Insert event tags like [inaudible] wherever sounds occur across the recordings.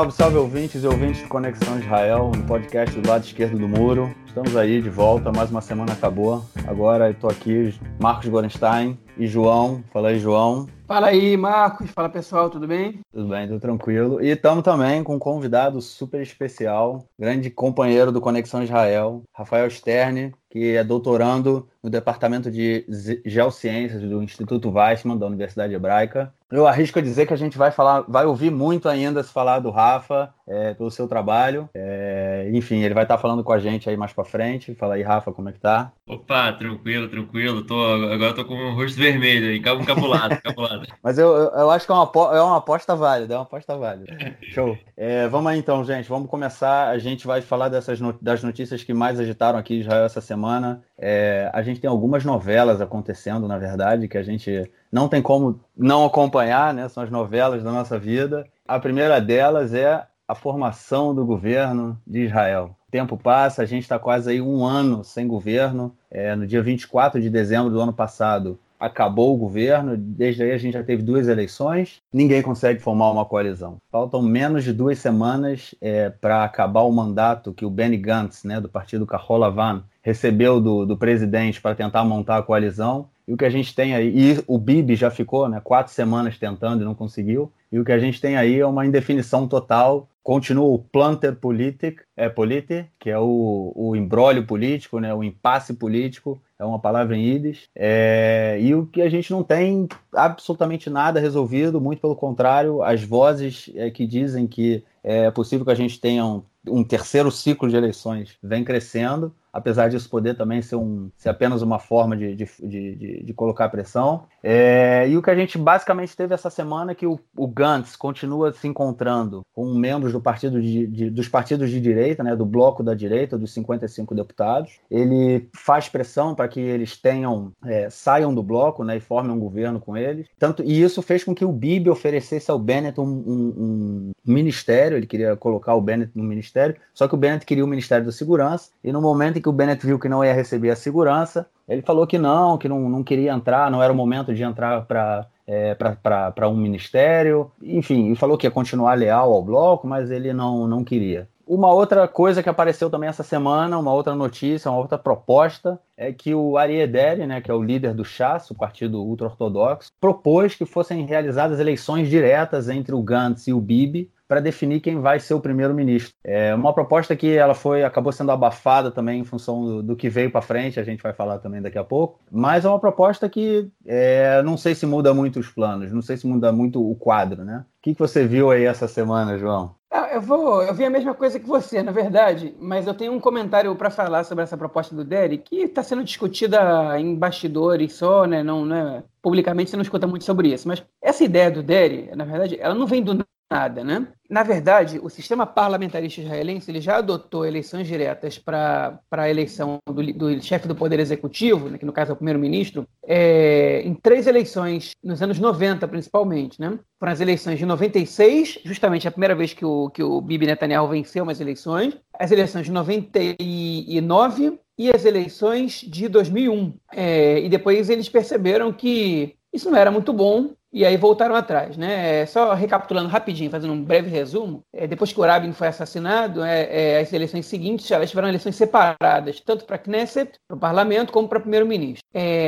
salve, salve ouvintes e ouvintes de Conexão Israel, no podcast do lado esquerdo do muro. Estamos aí de volta, mais uma semana acabou. Agora estou aqui, Marcos Gorenstein e João. Fala aí, João. Fala aí, Marcos. Fala pessoal, tudo bem? Tudo bem, tudo tranquilo. E estamos também com um convidado super especial, grande companheiro do Conexão Israel, Rafael Sterne, que é doutorando no Departamento de Geociências do Instituto Weissman, da Universidade Hebraica. Eu arrisco a dizer que a gente vai falar, vai ouvir muito ainda se falar do Rafa, é, pelo seu trabalho. É, enfim, ele vai estar falando com a gente aí mais para frente. Fala aí, Rafa, como é que tá? Opa, tranquilo, tranquilo. Tô, agora tô com o rosto vermelho aí, encabulado, [laughs] encabulado. Mas eu, eu acho que é uma, é uma aposta válida, é uma aposta válida. Show. É, vamos aí então, gente, vamos começar. A gente vai falar dessas das notícias que mais agitaram aqui em Israel essa semana. É, a gente tem algumas novelas acontecendo, na verdade, que a gente não tem como não acompanhar, né? São as novelas da nossa vida. A primeira delas é a formação do governo de Israel. O tempo passa, a gente está quase aí um ano sem governo. É, no dia 24 de dezembro do ano passado, acabou o governo, desde aí a gente já teve duas eleições, ninguém consegue formar uma coalizão. Faltam menos de duas semanas é, para acabar o mandato que o Benny Gantz, né, do partido Kahol recebeu do, do presidente para tentar montar a coalizão. E o que a gente tem aí, e o Bibi já ficou né, quatro semanas tentando e não conseguiu. E o que a gente tem aí é uma indefinição total. Continua o planter politic, é, politi, que é o, o embrólio político, né, o impasse político, é uma palavra em Yiddish. É, e o que a gente não tem absolutamente nada resolvido, muito pelo contrário, as vozes é, que dizem que é possível que a gente tenha um, um terceiro ciclo de eleições vem crescendo apesar disso poder também ser, um, ser apenas uma forma de, de, de, de colocar pressão. É, e o que a gente basicamente teve essa semana é que o, o Gantz continua se encontrando com membros do partido de, dos partidos de direita, né, do bloco da direita, dos 55 deputados. Ele faz pressão para que eles tenham é, saiam do bloco né, e formem um governo com eles. Tanto, e isso fez com que o Bibi oferecesse ao Bennett um, um, um ministério, ele queria colocar o Bennett no ministério, só que o Bennett queria o Ministério da Segurança, e no momento que o Bennett viu que não ia receber a segurança, ele falou que não, que não, não queria entrar, não era o momento de entrar para é, um ministério, enfim, e falou que ia continuar leal ao bloco, mas ele não, não queria. Uma outra coisa que apareceu também essa semana, uma outra notícia, uma outra proposta, é que o Ari Ederi, né, que é o líder do Chas, o partido ultra-ortodoxo, propôs que fossem realizadas eleições diretas entre o Gantz e o Bibi para definir quem vai ser o primeiro-ministro. É uma proposta que ela foi acabou sendo abafada também em função do, do que veio para frente, a gente vai falar também daqui a pouco, mas é uma proposta que é, não sei se muda muito os planos, não sei se muda muito o quadro, né? O que, que você viu aí essa semana, João? Eu vou, eu vi a mesma coisa que você, na verdade, mas eu tenho um comentário para falar sobre essa proposta do Derek que está sendo discutida em bastidores só, né? Não, não é, publicamente você não escuta muito sobre isso. Mas essa ideia do Derek, na verdade, ela não vem do nada, né? Na verdade, o sistema parlamentarista israelense ele já adotou eleições diretas para a eleição do, do, chefe do Poder Executivo, né, que no caso é o primeiro-ministro, é, em três eleições, nos anos 90 principalmente. Né? Foram as eleições de 96, justamente a primeira vez que o, que o Bibi Netanyahu venceu umas eleições, as eleições de 99 e as eleições de 2001. É, e depois eles perceberam que isso não era muito bom e aí voltaram atrás, né? É, só recapitulando rapidinho, fazendo um breve resumo, é, depois que o Rabin foi assassinado, é, as eleições seguintes elas tiveram eleições separadas, tanto para Knesset, para o parlamento, como para primeiro-ministro.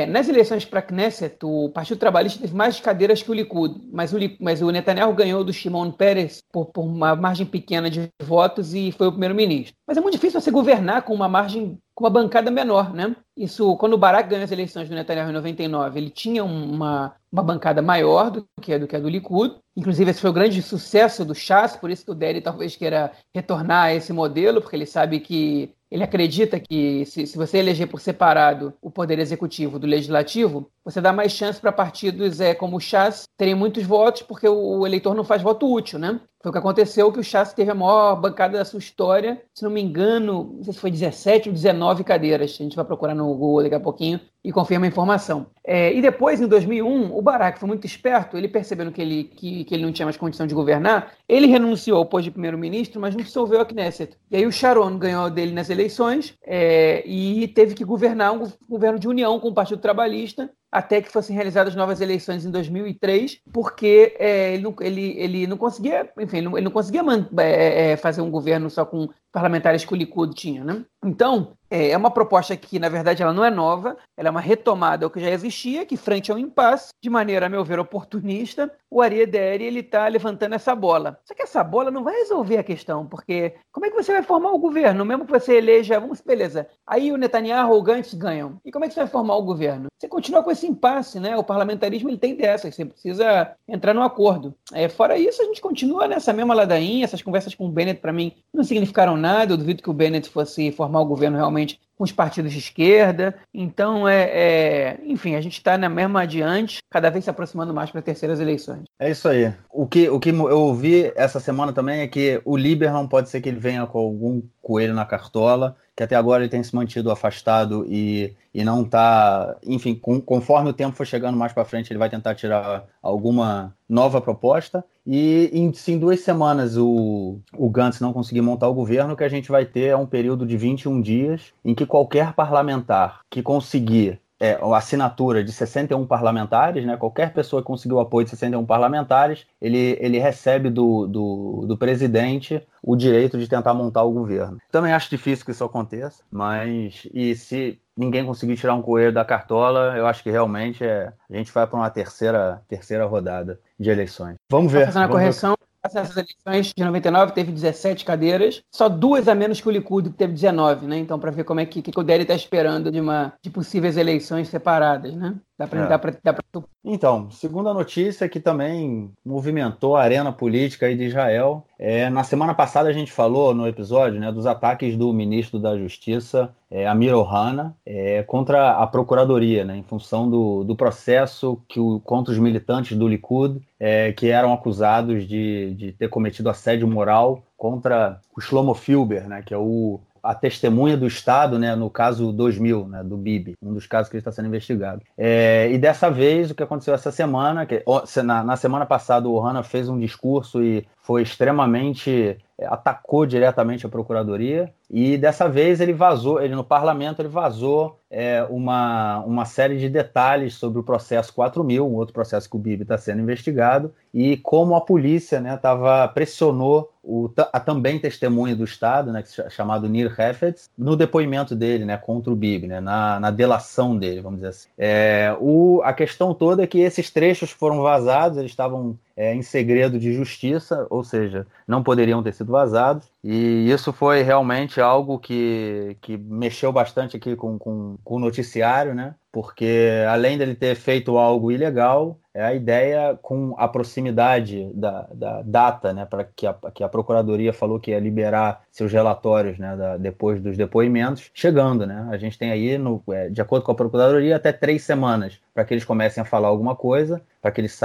Nas eleições para a Knesset, o Partido Trabalhista teve mais cadeiras que o Likud, mas o, mas o Netanyahu ganhou do Shimon Peres por, por uma margem pequena de votos e foi o primeiro-ministro. Mas é muito difícil você governar com uma margem com uma bancada menor, né? Isso, quando o Barack ganhou as eleições do Netanyahu em 99, ele tinha uma, uma bancada maior do que do, que a do Likud. Inclusive, esse foi o grande sucesso do Chas, por isso que o Derry talvez queira retornar a esse modelo, porque ele sabe que ele acredita que se, se, você eleger por separado o poder executivo do legislativo, você dá mais chance para partidos é, como o Chas terem muitos votos, porque o, eleitor não faz voto útil, né? Foi o que aconteceu que o Chas teve a maior bancada da sua história, se não me engano, não sei se foi 17 ou 19 cadeiras. A gente vai procurar no Google daqui a pouquinho e confirma a informação. É, e depois, em 2001, o Barack foi muito esperto, ele percebendo que ele, que, que ele não tinha mais condição de governar, ele renunciou ao posto de primeiro-ministro, mas não dissolveu a Knesset. E aí o Sharon ganhou dele nas eleições é, e teve que governar um governo de união com o Partido Trabalhista até que fossem realizadas novas eleições em 2003, porque é, ele, não, ele, ele não conseguia, enfim, ele não, conseguia é, é, fazer um governo só com parlamentares que o Likud tinha, né? Então, é, é uma proposta que, na verdade, ela não é nova, ela é uma retomada ao que já existia, que frente ao impasse, de maneira, a meu ver, oportunista, o Ariederi, ele está levantando essa bola. Só que essa bola não vai resolver a questão, porque como é que você vai formar o governo? Mesmo que você eleja, vamos, beleza, aí o Netanyahu ou o Gantz ganham. E como é que você vai formar o governo? Você continua com esse impasse, né? O parlamentarismo, ele tem dessas, você precisa entrar num acordo. É, fora isso, a gente continua nessa mesma ladainha, essas conversas com o Bennett, para mim, não significaram nada, eu duvido que o Bennett fosse formar o governo realmente com os partidos de esquerda. Então, é, é enfim, a gente está na mesma adiante, cada vez se aproximando mais para terceiras eleições. É isso aí. O que, o que eu ouvi essa semana também é que o Lieberman pode ser que ele venha com algum coelho na cartola, que até agora ele tem se mantido afastado e, e não está. Enfim, com, conforme o tempo for chegando mais para frente, ele vai tentar tirar alguma nova proposta. E em, se em duas semanas o, o Gantz não conseguir montar o governo, o que a gente vai ter é um período de 21 dias em que qualquer parlamentar que conseguir é, a assinatura de 61 parlamentares, né? Qualquer pessoa que conseguiu o apoio de 61 parlamentares, ele, ele recebe do, do, do, presidente o direito de tentar montar o governo. Também acho difícil que isso aconteça, mas e se ninguém conseguir tirar um coelho da cartola, eu acho que realmente é, a gente vai para uma terceira, terceira rodada de eleições. Vamos ver. Fazendo a correção, ver essas eleições de 99 teve 17 cadeiras, só duas a menos que o Likud, que teve 19, né? Então, para ver como é que, que o Deri está esperando de, uma, de possíveis eleições separadas, né? Dá pra, é. dá pra, dá pra... Então, segunda notícia que também movimentou a arena política aí de Israel. É, na semana passada a gente falou no episódio né, dos ataques do ministro da Justiça, é, Amir Ohana, é, contra a Procuradoria, né, em função do, do processo que o, contra os militantes do Likud, é, que eram acusados de, de ter cometido assédio moral contra o Shlomo Filber, né, que é o a testemunha do Estado, né, no caso 2000, né, do Bibi, um dos casos que está sendo investigado. É, e dessa vez, o que aconteceu essa semana, que, na, na semana passada o Ohana fez um discurso e foi extremamente atacou diretamente a procuradoria e dessa vez ele vazou, ele no parlamento ele vazou é, uma, uma série de detalhes sobre o processo 4000, um outro processo que o Bibi está sendo investigado e como a polícia, né, tava pressionou o, a também testemunha do Estado, né, chamado Nir Hefetz, no depoimento dele, né, contra o Bibi, né, na, na delação dele, vamos dizer assim. É, o, a questão toda é que esses trechos foram vazados, eles estavam é, em segredo de justiça, ou seja, não poderiam ter sido vazados. E isso foi realmente algo que, que mexeu bastante aqui com, com, com o noticiário, né? Porque além dele ter feito algo ilegal, é a ideia com a proximidade da, da data, né, para que a, que a Procuradoria falou que ia liberar seus relatórios né, da, depois dos depoimentos, chegando. Né? A gente tem aí, no, é, de acordo com a Procuradoria, até três semanas para que eles comecem a falar alguma coisa, para que eles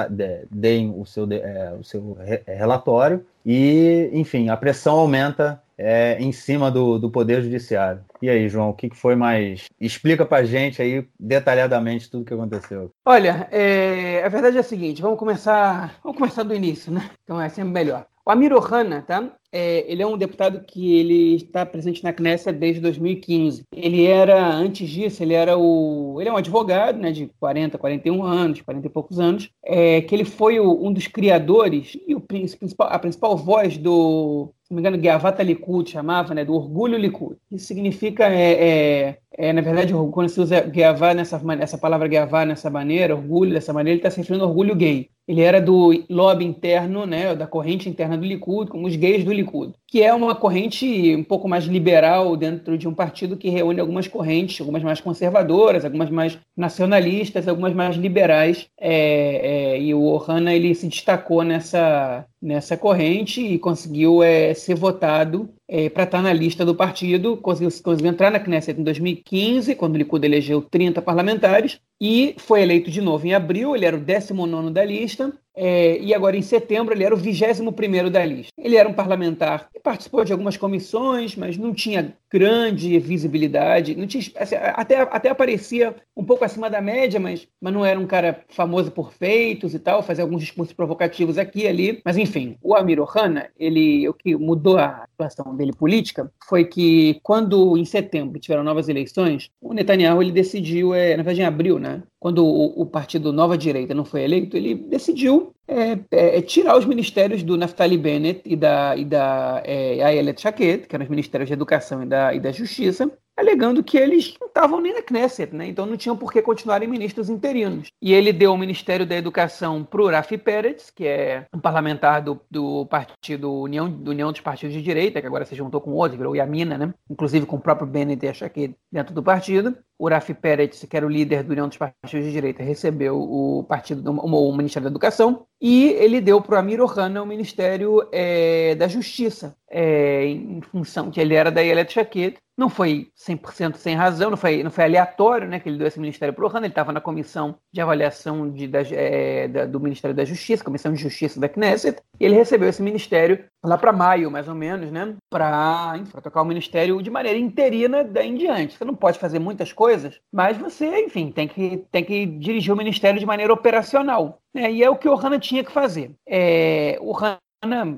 deem o seu, é, o seu relatório, e, enfim, a pressão aumenta é, em cima do, do Poder Judiciário. E aí, João, o que, foi mais. Explica pra gente aí detalhadamente tudo o que aconteceu. Olha, é, a verdade é a seguinte: vamos começar, vamos começar do início, né? Então é sempre melhor. O Amir Ohana, tá? É, ele é um deputado que ele está presente na Knesset desde 2015. Ele era, antes disso, ele era o. Ele é um advogado, né, de 40, 41 anos, 40 e poucos anos, é, que ele foi o, um dos criadores e o principal, a principal voz do, se não me engano, Gavata Likud chamava, né, do orgulho Likud. Isso significa, é, é, é na verdade, quando se usa Gavá nessa essa palavra Gavá nessa maneira, orgulho dessa maneira, ele está se referindo ao orgulho gay. Ele era do lobby interno, né, da corrente interna do Likud, como os gays do Likud, que é uma corrente um pouco mais liberal dentro de um partido que reúne algumas correntes, algumas mais conservadoras, algumas mais nacionalistas, algumas mais liberais. É, é, e o Ohana ele se destacou nessa nessa corrente e conseguiu é, ser votado é, para estar tá na lista do partido, conseguiu, conseguiu entrar na Knesset em 2015, quando o Likud elegeu 30 parlamentares, e foi eleito de novo em abril, ele era o 19 da lista, é, e agora em setembro ele era o 21 da lista. Ele era um parlamentar que participou de algumas comissões, mas não tinha grande visibilidade, não tinha, assim, até, até aparecia um pouco acima da média, mas, mas não era um cara famoso por feitos e tal, fazia alguns discursos provocativos aqui e ali. Mas enfim, o Amir Ohana, ele, o que mudou a situação dele política foi que quando em setembro tiveram novas eleições, o Netanyahu ele decidiu, é, na verdade em abril, né? quando o, o partido Nova Direita não foi eleito, ele decidiu é, é, é, tirar os ministérios do Naftali Bennett e da, e da é, Ayelet Shaked, que eram os ministérios de Educação e da, e da Justiça, alegando que eles não estavam nem na Knesset, né? então não tinham por que continuarem ministros interinos. E ele deu o Ministério da Educação para o Rafi Peretz, que é um parlamentar do, do partido União, do União dos Partidos de Direita, que agora se juntou com outro, virou Yamina, né? inclusive com o próprio Bennett e Shaked dentro do partido. O Rafi Peretz, que era o líder do União dos Partidos de Direita, recebeu o partido, o Ministério da Educação, e ele deu para o Amir Ohana o Ministério é, da Justiça, é, em função que ele era da Yelet Shaked, não foi 100% sem razão, não foi, não foi aleatório né, que ele deu esse ministério para o Ohana, ele estava na comissão de avaliação de, da, é, da, do Ministério da Justiça, Comissão de Justiça da Knesset, e ele recebeu esse ministério lá para maio, mais ou menos, né, para tocar o ministério de maneira interina daí em diante. Você não pode fazer muitas coisas, mas você, enfim, tem que, tem que dirigir o ministério de maneira operacional. Né, e é o que o Ohana tinha que fazer. É, o Ohana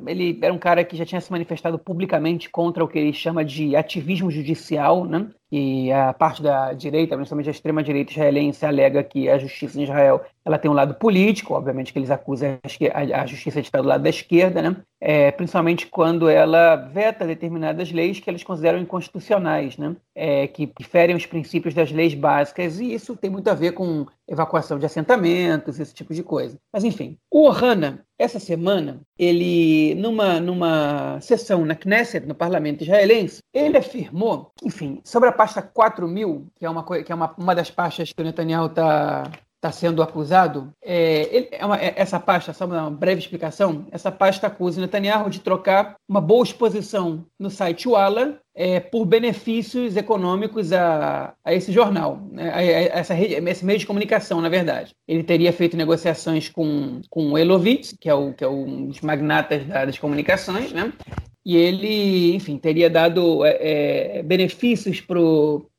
ele era um cara que já tinha se manifestado publicamente contra o que ele chama de ativismo judicial, né? E a parte da direita, principalmente a extrema direita israelense, alega que a justiça em Israel ela tem um lado político, obviamente que eles acusam a justiça de estar do lado da esquerda, né? É, principalmente quando ela veta determinadas leis que eles consideram inconstitucionais, né? É, que ferem os princípios das leis básicas, e isso tem muito a ver com evacuação de assentamentos, esse tipo de coisa. Mas enfim, o Ohana, essa semana, ele, numa, numa sessão na Knesset, no parlamento israelense, ele afirmou, enfim, sobre a pasta 4000, que é uma, que é uma, uma das pastas que o Netanyahu está está sendo acusado, é, ele, é uma, é, essa pasta, só uma breve explicação, essa pasta acusa Netanyahu de trocar uma boa exposição no site Walla é, por benefícios econômicos a, a esse jornal, né, a, a essa rede, esse meio de comunicação, na verdade. Ele teria feito negociações com, com o Elovitz, que é, o, que é um dos magnatas das comunicações, né? E ele, enfim, teria dado é, é benefícios para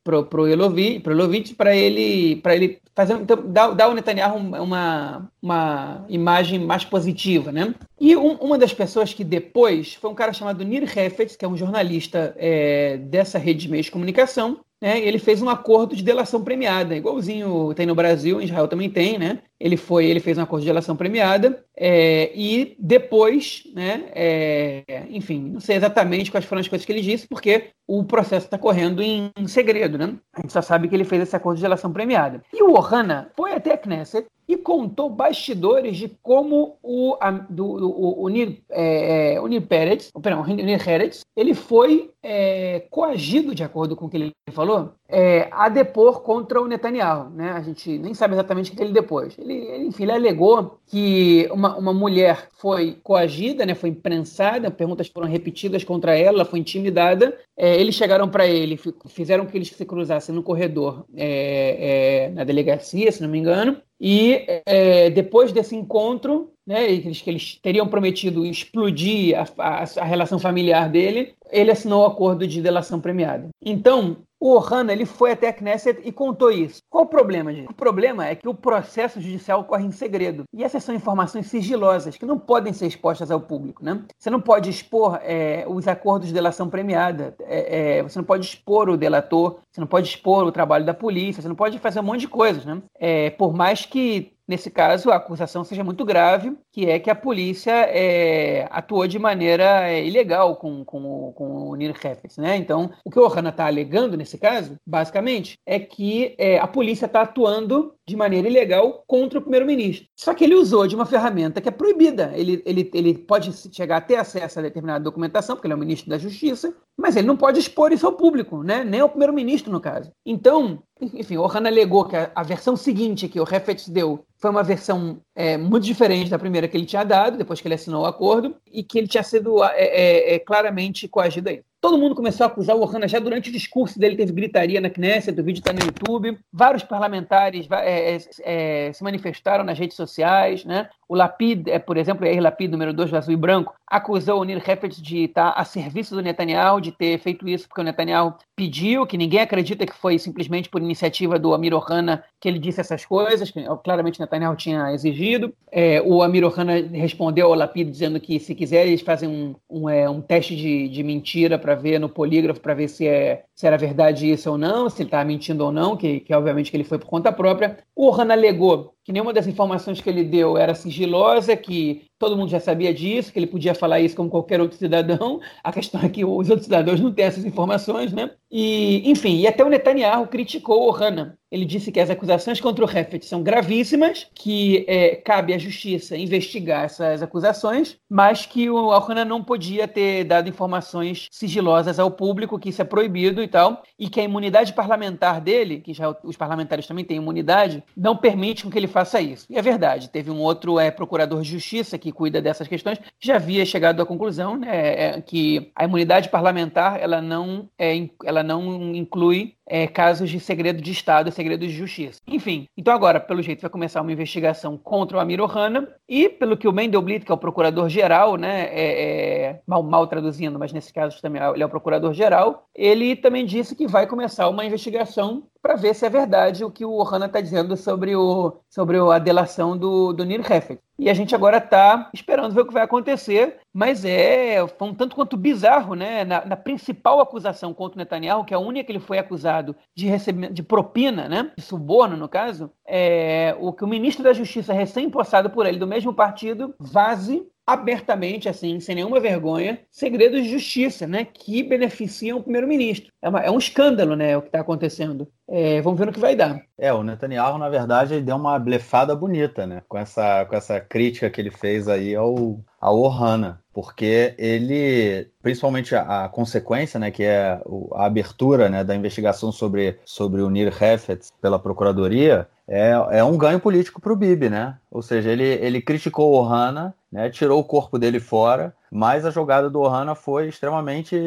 pro, pro Elovitch para ele para ele fazer então, dar, dar ao Netanyahu uma, uma imagem mais positiva, né? E um, uma das pessoas que depois foi um cara chamado Nir Hefetz, que é um jornalista é, dessa rede de meios de comunicação, né? Ele fez um acordo de delação premiada, igualzinho tem no Brasil, em Israel também tem, né? Ele foi, ele fez um acordo de delação premiada é, e depois, né? É, enfim, não sei exatamente quais foram as coisas que ele disse, porque o processo está correndo em, segredo, né? A gente só sabe que ele fez esse acordo de delação premiada. E o Ohana foi até a Knesset e contou bastidores de como o, a, do, o, o, Nir, é, é o Peretz, perdão, o Nir Heretz, ele foi é, coagido, de acordo com o que ele falou, é, a depor contra o Netanyahu. Né? A gente nem sabe exatamente o que ele depôs. Ele, ele, enfim, ele alegou que uma, uma mulher foi coagida, né, foi imprensada, perguntas foram repetidas contra ela, ela foi intimidada. É, eles chegaram para ele, fizeram que eles se cruzassem no corredor é, é, na delegacia, se não me engano, e é, depois desse encontro, né, eles, que eles teriam prometido explodir a, a, a, relação familiar dele, ele assinou o acordo de delação premiada. Então, o Ohana ele foi até a Knesset e contou isso. Qual o problema, gente? O problema é que o processo judicial ocorre em segredo. E essas são informações sigilosas que não podem ser expostas ao público. Né? Você não pode expor é, os acordos de delação premiada, é, é, você não pode expor o delator, você não pode expor o trabalho da polícia, você não pode fazer um monte de coisas. Né? É, por mais que nesse caso, a acusação seja muito grave, que é que a polícia é, atuou de maneira é, ilegal com, com, com o Nir Hefetz, né? Então, o que o Ohana está alegando nesse caso, basicamente, é que é, a polícia está atuando de maneira ilegal contra o primeiro-ministro. Só que ele usou de uma ferramenta que é proibida. Ele, ele, ele pode chegar até acesso a determinada documentação, porque ele é o ministro da Justiça, mas ele não pode expor isso ao público, né? nem ao primeiro-ministro, no caso. Então, enfim, o Ohana alegou que a, a, versão seguinte que o Refet deu foi uma versão é, muito diferente da primeira que ele tinha dado, depois que ele assinou o acordo, e que ele tinha sido é, é, é claramente coagido a isso. Todo mundo começou a acusar o Ohana já durante o discurso dele, teve gritaria na Knesset, o vídeo está no YouTube. Vários parlamentares é, é, se manifestaram nas redes sociais. Né? O Lapid, é, por exemplo, Yair Lapid, número 2 do Azul e Branco, acusou o Nir Hefetz de estar a serviço do Netanyahu, de ter feito isso porque o Netanyahu pediu, que ninguém acredita que foi simplesmente por iniciativa do Amir Ohana que ele disse essas coisas, que claramente Netanyahu tinha exigido. É, o Amir Ohana respondeu ao Lapid dizendo que se quiser eles fazem um, um, é, um teste de, de mentira para ver no polígrafo, para ver se, é, se era verdade isso ou não, se ele estava mentindo ou não, que, que obviamente que ele foi por conta própria. O Ohana alegou que nenhuma das informações que ele deu era sigilosa, que todo mundo já sabia disso, que ele podia falar isso como qualquer outro cidadão. A questão é que os outros cidadãos não têm essas informações, né? E, enfim, e até o Netanyahu criticou o Hanna. Ele disse que as acusações contra o Heffet são gravíssimas, que é, cabe à justiça investigar essas acusações, mas que o Hanna não podia ter dado informações sigilosas ao público, que isso é proibido e tal, e que a imunidade parlamentar dele, que já os parlamentares também têm imunidade, não permite que ele faça isso. E é verdade, teve um outro é, procurador de justiça que cuida dessas questões, já havia chegado à conclusão né, é, que a imunidade parlamentar ela não, é, ela não inclui é, casos de segredo de Estado e segredo de justiça. Enfim, então agora, pelo jeito, vai começar uma investigação contra o Amir Ohana e, pelo que o Mendelblit, que é o procurador-geral, né, é, é, mal, mal traduzindo, mas nesse caso também ele é o procurador-geral, ele também disse que vai começar uma investigação para ver se é verdade o que o Ohana está dizendo sobre, o, sobre a delação do, do Nir Heffet. E a gente agora está esperando ver o que vai acontecer, mas é foi um tanto quanto bizarro, né? Na, na, principal acusação contra o Netanyahu, que é a única que ele foi acusado de receber de propina, né? De suborno, no caso, é o que o ministro da Justiça, recém-possado por ele, do mesmo partido, vaze abertamente, assim, sem nenhuma vergonha, segredos de justiça, né, que beneficiam o primeiro-ministro. É, é, um escândalo, né, o que está acontecendo. É, vamos ver no que vai dar. É, o Netanyahu, na verdade, deu uma blefada bonita, né, com essa, com essa crítica que ele fez aí ao, ao Ohana, porque ele, principalmente a, a consequência, né, que é a abertura, né, da investigação sobre, sobre o Nir Hefetz pela Procuradoria, é, é um ganho político para o Bibi, né? Ou seja, ele, ele criticou o Ohana, né, tirou o corpo dele fora, mas a jogada do Ohana foi extremamente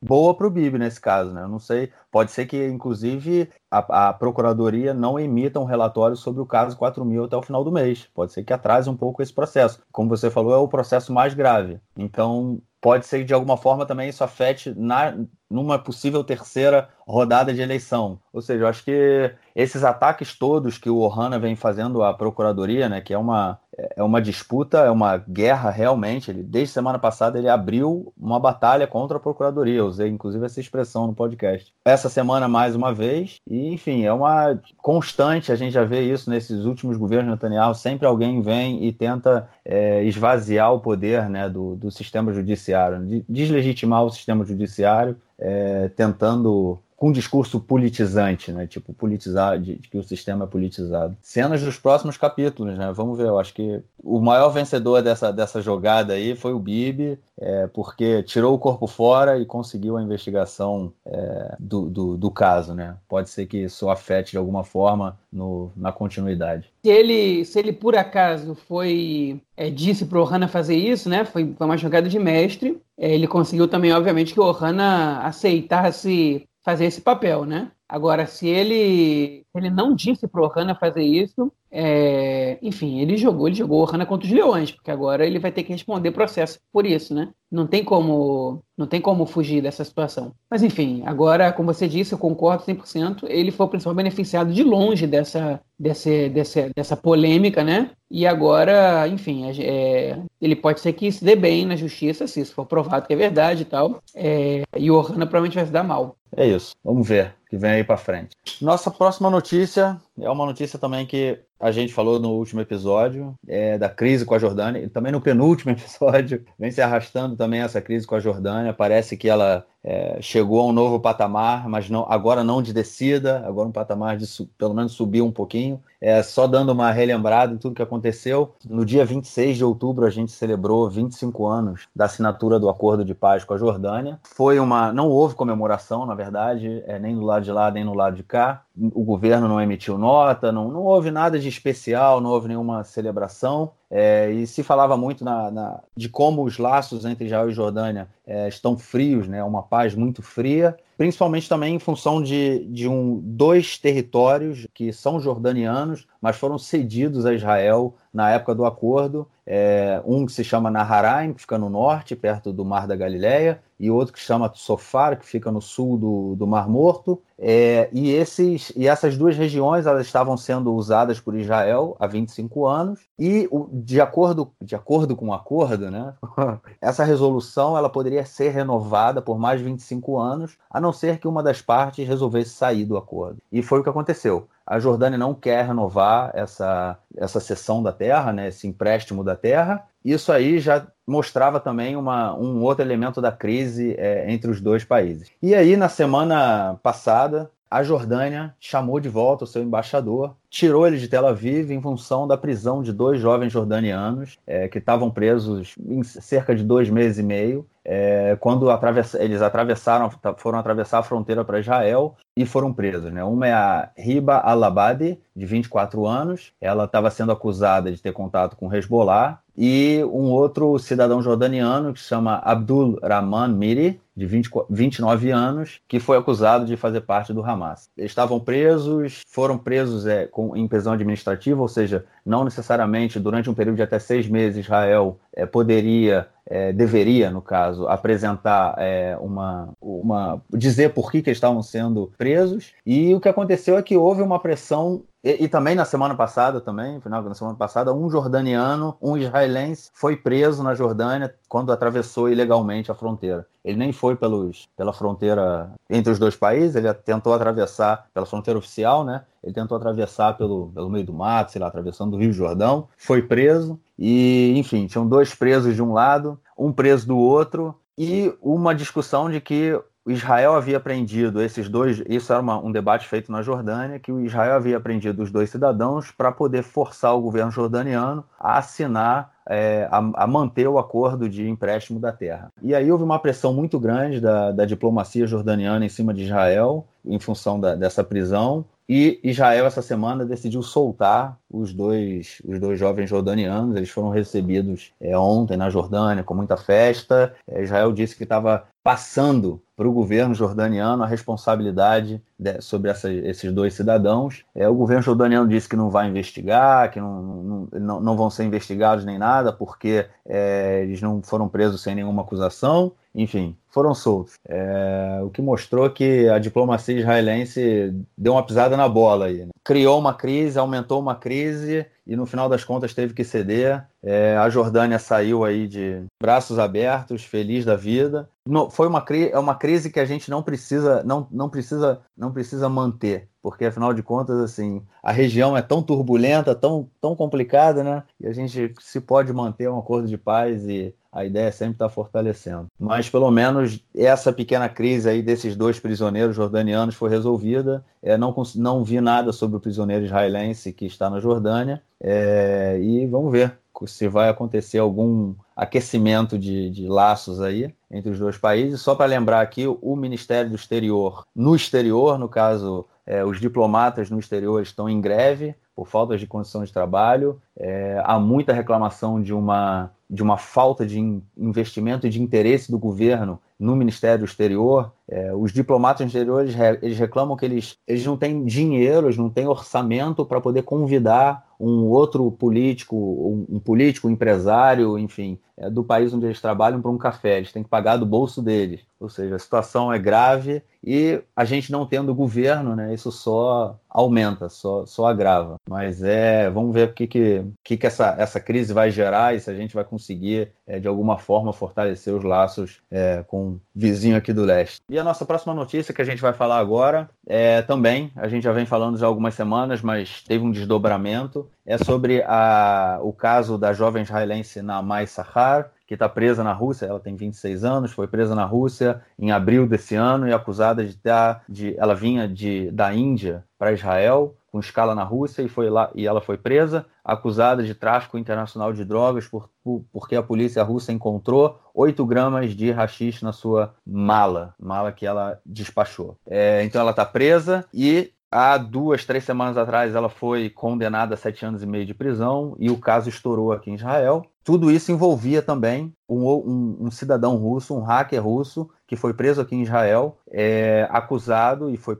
boa para o Bibi nesse caso, né? Eu não sei, pode ser que inclusive a, a, procuradoria não emita um relatório sobre o caso 4000 até o final do mês. Pode ser que atrase um pouco esse processo. Como você falou, é o processo mais grave. Então, pode ser que de alguma forma também isso afete na, numa possível terceira rodada de eleição. Ou seja, eu acho que esses ataques todos que o Ohana vem fazendo à Procuradoria, né, que é uma, é uma disputa, é uma guerra realmente, ele, desde semana passada ele abriu uma batalha contra a Procuradoria, eu usei inclusive essa expressão no podcast. Essa semana mais uma vez, e enfim, é uma constante, a gente já vê isso nesses últimos governos Netanyahu, sempre alguém vem e tenta é, esvaziar o poder né, do, do sistema judiciário, deslegitimar o sistema judiciário, é, tentando com discurso politizante, né? Tipo, politizar, de, de, que o sistema é politizado. Cenas dos próximos capítulos, né? Vamos ver, eu acho que o maior vencedor dessa, dessa jogada aí foi o Bibi, é, porque tirou o corpo fora e conseguiu a investigação é, do, do, do, caso, né? Pode ser que isso afete de alguma forma no, na continuidade. Se ele, se ele por acaso foi é, disse para o Ohana fazer isso, né? Foi, foi uma jogada de mestre. É, ele conseguiu também, obviamente, que o Ohana aceitasse fazer esse papel, né? Agora, se ele, ele não disse pro Ohana fazer isso, é, enfim, ele jogou, ele jogou o Ohana contra os leões, porque agora ele vai ter que responder processo por isso, né? Não tem como, não tem como fugir dessa situação. Mas enfim, agora, como você disse, eu concordo 100%, ele foi o principal beneficiado de longe dessa, dessa, dessa, dessa polêmica, né? E agora, enfim, é, ele pode ser que se dê bem na justiça, se isso for provado que é verdade e tal. É, e o Ohana provavelmente vai se dar mal. É isso. Vamos ver o que vem aí para frente. Nossa próxima notícia é uma notícia também que a gente falou no último episódio, é, da crise com a Jordânia, e também no penúltimo [laughs] episódio, vem se arrastando também essa crise com a Jordânia. Parece que ela é, chegou a um novo patamar, mas não, agora não de descida, agora um patamar de pelo menos subir um pouquinho. É, só dando uma relembrada em tudo que aconteceu. No dia 26 de outubro, a gente celebrou 25 anos da assinatura do acordo de paz com a Jordânia. Foi uma. Não houve comemoração, na verdade, é, nem do lado de lá, nem no lado de cá. O governo não emitiu nota, não, não houve nada de especial, não houve nenhuma celebração. é, e se falava muito na, na, de como os laços entre Israel e Jordânia é, estão frios, né, uma paz muito fria, principalmente também em função de, de um, dois territórios que são jordanianos, mas foram cedidos a Israel na época do acordo. É, um que se chama Naharaim, que fica no norte, perto do Mar da Galileia, e outro que chama Sofar, que fica no sul do, do Mar Morto. É, e, esses, e essas duas regiões elas estavam sendo usadas por Israel há 25 anos, e de acordo, de acordo com o acordo, né, [laughs] essa resolução ela poderia ser renovada por mais 25 anos, a não ser que uma das partes resolvesse sair do acordo. E foi o que aconteceu a Jordânia não quer renovar essa, essa cessão da terra, né, esse empréstimo da terra. Isso aí já mostrava também uma, um outro elemento da crise é, entre os dois países. E aí, na semana passada, a Jordânia chamou de volta o seu embaixador, tirou ele de Tel Aviv em função da prisão de dois jovens jordanianos é, que estavam presos em cerca de dois meses e meio é, quando atravess... eles atravessaram, foram atravessar a fronteira para Israel e foram presos. Né? Uma é a Riba Alabadi, de 24 anos, ela estava sendo acusada de ter contato com Hezbollah, e um outro cidadão jordaniano que se chama Abdul Rahman Miri, de 20, 29 anos, que foi acusado de fazer parte do Hamas. Eles estavam presos, foram presos é, com, em prisão administrativa, ou seja, não necessariamente durante um período de até seis meses Israel é, poderia, é, deveria, no caso, apresentar é, uma, uma. dizer por que, que estavam sendo presos. E o que aconteceu é que houve uma pressão e, e, também na semana passada, também, final da semana passada, um jordaniano, um israelense, foi preso na Jordânia quando atravessou ilegalmente a fronteira. Ele nem foi pelos, pela fronteira entre os dois países, ele tentou atravessar pela fronteira oficial, né? Ele tentou atravessar pelo, pelo meio do mato, sei lá, atravessando o Rio Jordão, foi preso e, enfim, tinham dois presos de um lado, um preso do outro e uma discussão de que Israel havia prendido esses dois, isso era uma, um debate feito na Jordânia, que o Israel havia prendido os dois cidadãos para poder forçar o governo jordaniano a assinar, é, a, a, manter o acordo de empréstimo da terra. E aí houve uma pressão muito grande da, da diplomacia jordaniana em cima de Israel, em função da, dessa prisão, e Israel, essa semana, decidiu soltar os dois, os dois jovens jordanianos. Eles foram recebidos é, ontem na Jordânia com muita festa. É, Israel disse que estava passando para o governo jordaniano a responsabilidade de, sobre essa, esses dois cidadãos. É, o governo jordaniano disse que não vai investigar, que não, não, não vão ser investigados nem nada, porque é, eles não foram presos sem nenhuma acusação enfim, foram soltos. É, o que mostrou que a diplomacia israelense deu uma pisada na bola aí. Né? Criou uma crise, aumentou uma crise e no final das contas teve que ceder. É, a Jordânia saiu aí de braços abertos, feliz da vida. Foi uma, é uma crise que a gente não precisa, não, não precisa, não precisa manter, porque afinal de contas, assim, a região é tão turbulenta, tão, tão complicada, né? E a gente se pode manter um acordo de paz e a ideia é sempre estar fortalecendo. Mas pelo menos essa pequena crise aí desses dois prisioneiros jordanianos foi resolvida. É, não, não vi nada sobre o prisioneiro israelense que está na Jordânia. É, e vamos ver se vai acontecer algum aquecimento de, de laços aí entre os dois países. Só para lembrar aqui, o Ministério do Exterior, no exterior, no caso, é, os diplomatas no exterior estão em greve por falta de condição de trabalho. É, há muita reclamação de uma, de uma falta de investimento e de interesse do governo no Ministério do Exterior. É, os diplomatas exteriores eles reclamam que eles, eles não têm dinheiro, eles não têm orçamento para poder convidar um outro político, um, um político, um empresário, enfim, é, do país onde eles trabalham para um café. Eles têm que pagar do bolso deles. Ou seja, a situação é grave e a gente não tendo governo, né, isso só aumenta, só, só agrava. Mas é, vamos ver o que, que, que, que essa, essa crise vai gerar e se a gente vai conseguir, é, de alguma forma, fortalecer os laços é, com o vizinho aqui do leste. E a nossa próxima notícia que a gente vai falar agora é também, a gente já vem falando já algumas semanas, mas teve um desdobramento, é sobre a, o caso da jovem israelense Namai Sahar, que está presa na Rússia, ela tem 26 anos, foi presa na Rússia em abril desse ano e acusada de estar, de, ela vinha de, da Índia para Israel, com escala na Rússia, e foi lá e ela foi presa, acusada de tráfico internacional de drogas, por, por, porque a polícia russa encontrou 8 gramas de rachixe na sua mala, mala que ela despachou. É, então ela está presa e há duas, três semanas atrás, ela foi condenada a sete anos e meio de prisão e o caso estourou aqui em Israel. Tudo isso envolvia também um, um, um cidadão russo, um hacker russo, que foi preso aqui em Israel, é, acusado e foi,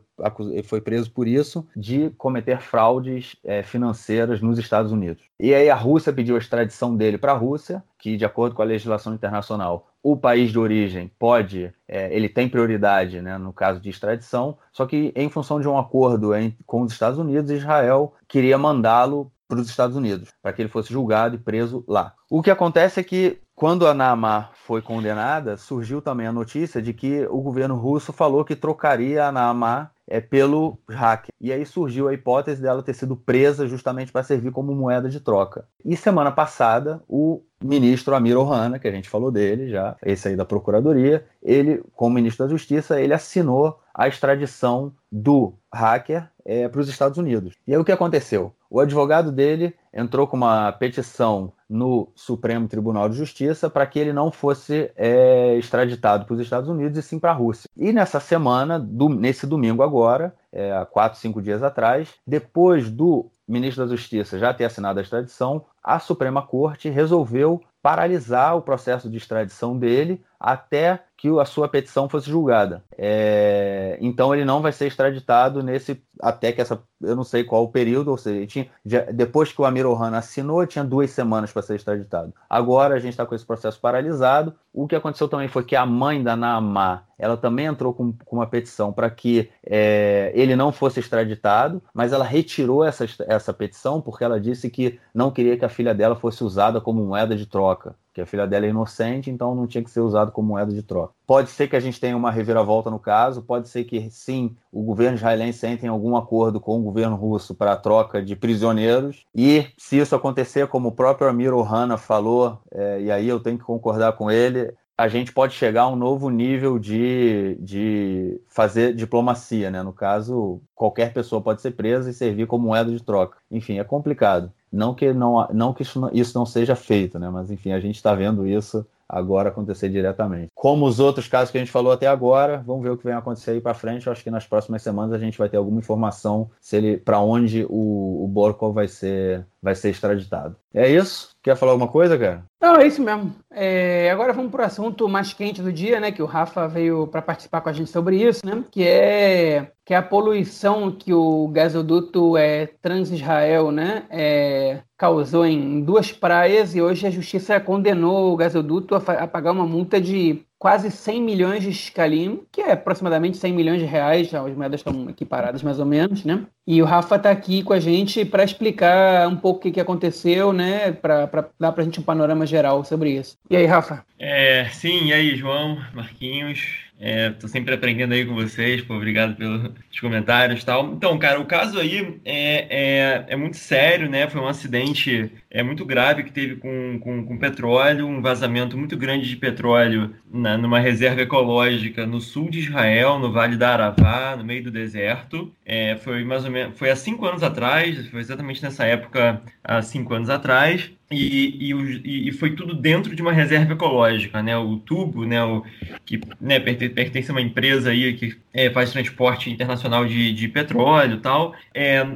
foi preso por isso de cometer fraudes é, financeiras nos Estados Unidos. E aí a Rússia pediu a extradição dele para a Rússia, que de acordo com a legislação internacional, o país de origem pode, é, ele tem prioridade né, no caso de extradição, só que em função de um acordo em, com os Estados Unidos, Israel queria mandá-lo para os Estados Unidos, para que ele fosse julgado e preso lá. O que acontece é que, quando a Naamar foi condenada, surgiu também a notícia de que o governo russo falou que trocaria a Naamar é, pelo hacker. E aí surgiu a hipótese dela ter sido presa justamente para servir como moeda de troca. E semana passada, o ministro Amir Ohana, que a gente falou dele já, esse aí da Procuradoria, ele, como ministro da Justiça, ele assinou a extradição do hacker é, para os Estados Unidos. E aí o que aconteceu? O advogado dele entrou com uma petição no Supremo Tribunal de Justiça para que ele não fosse é, extraditado para os Estados Unidos e sim para a Rússia. E nessa semana, do, nesse domingo agora, é, quatro, cinco dias atrás, depois do ministro da Justiça já ter assinado a extradição, a Suprema Corte resolveu paralisar o processo de extradição dele até que a sua petição fosse julgada. É, então ele não vai ser extraditado nesse até que essa eu não sei qual o período, ou seja, tinha, já, depois que o Amir Ohana assinou, tinha duas semanas para ser extraditado. Agora a gente está com esse processo paralisado. O que aconteceu também foi que a mãe da Naamá, ela também entrou com, com uma petição para que é, ele não fosse extraditado, mas ela retirou essa, essa petição porque ela disse que não queria que a filha dela fosse usada como moeda de troca que a filha dela é inocente, então não tinha que ser usado como moeda de troca. Pode ser que a gente tenha uma reviravolta no caso, pode ser que sim, o governo israelense entre em algum acordo com o governo russo para a troca de prisioneiros, e se isso acontecer, como o próprio Amir Ohana falou, é, e aí eu tenho que concordar com ele, a gente pode chegar a um novo nível de, de fazer diplomacia, né? No caso, qualquer pessoa pode ser presa e servir como moeda de troca. Enfim, é complicado. Não que, não, não que isso, não, seja feito, né? Mas enfim, a gente está vendo isso agora acontecer diretamente. Como os outros casos que a gente falou até agora, vamos ver o que vem acontecer aí para frente. Eu acho que nas próximas semanas a gente vai ter alguma informação se ele para onde o, o Borkov vai ser vai ser extraditado. É isso? Quer falar alguma coisa, cara? Não, é isso mesmo. É, agora vamos para o assunto mais quente do dia, né? Que o Rafa veio para participar com a gente sobre isso, né? Que é que é a poluição que o gasoduto é, Trans-Israel né, é, causou em duas praias e hoje a justiça condenou o gasoduto a, a pagar uma multa de quase 100 milhões de shkalim, que é aproximadamente 100 milhões de reais, as moedas estão equiparadas mais ou menos, né? E o Rafa está aqui com a gente para explicar um pouco o que, que aconteceu, né? Para dar para a gente um panorama geral sobre isso. E aí, Rafa? É, sim, e aí, João, Marquinhos? Estou é, sempre aprendendo aí com vocês, pô, obrigado pelos comentários e tal. Então, cara, o caso aí é, é, é, muito sério, né? Foi um acidente é, muito grave que teve com, com, com petróleo, um vazamento muito grande de petróleo na, numa reserva ecológica no sul de Israel, no Vale da Aravá, no meio do deserto. É, foi mais ou menos, foi há cinco anos atrás, foi exatamente nessa época, há cinco anos atrás. E, e, e, foi tudo dentro de uma reserva ecológica, né? O tubo, né? O, que né, pertence a uma empresa aí que é, faz transporte internacional de, de petróleo e tal, é,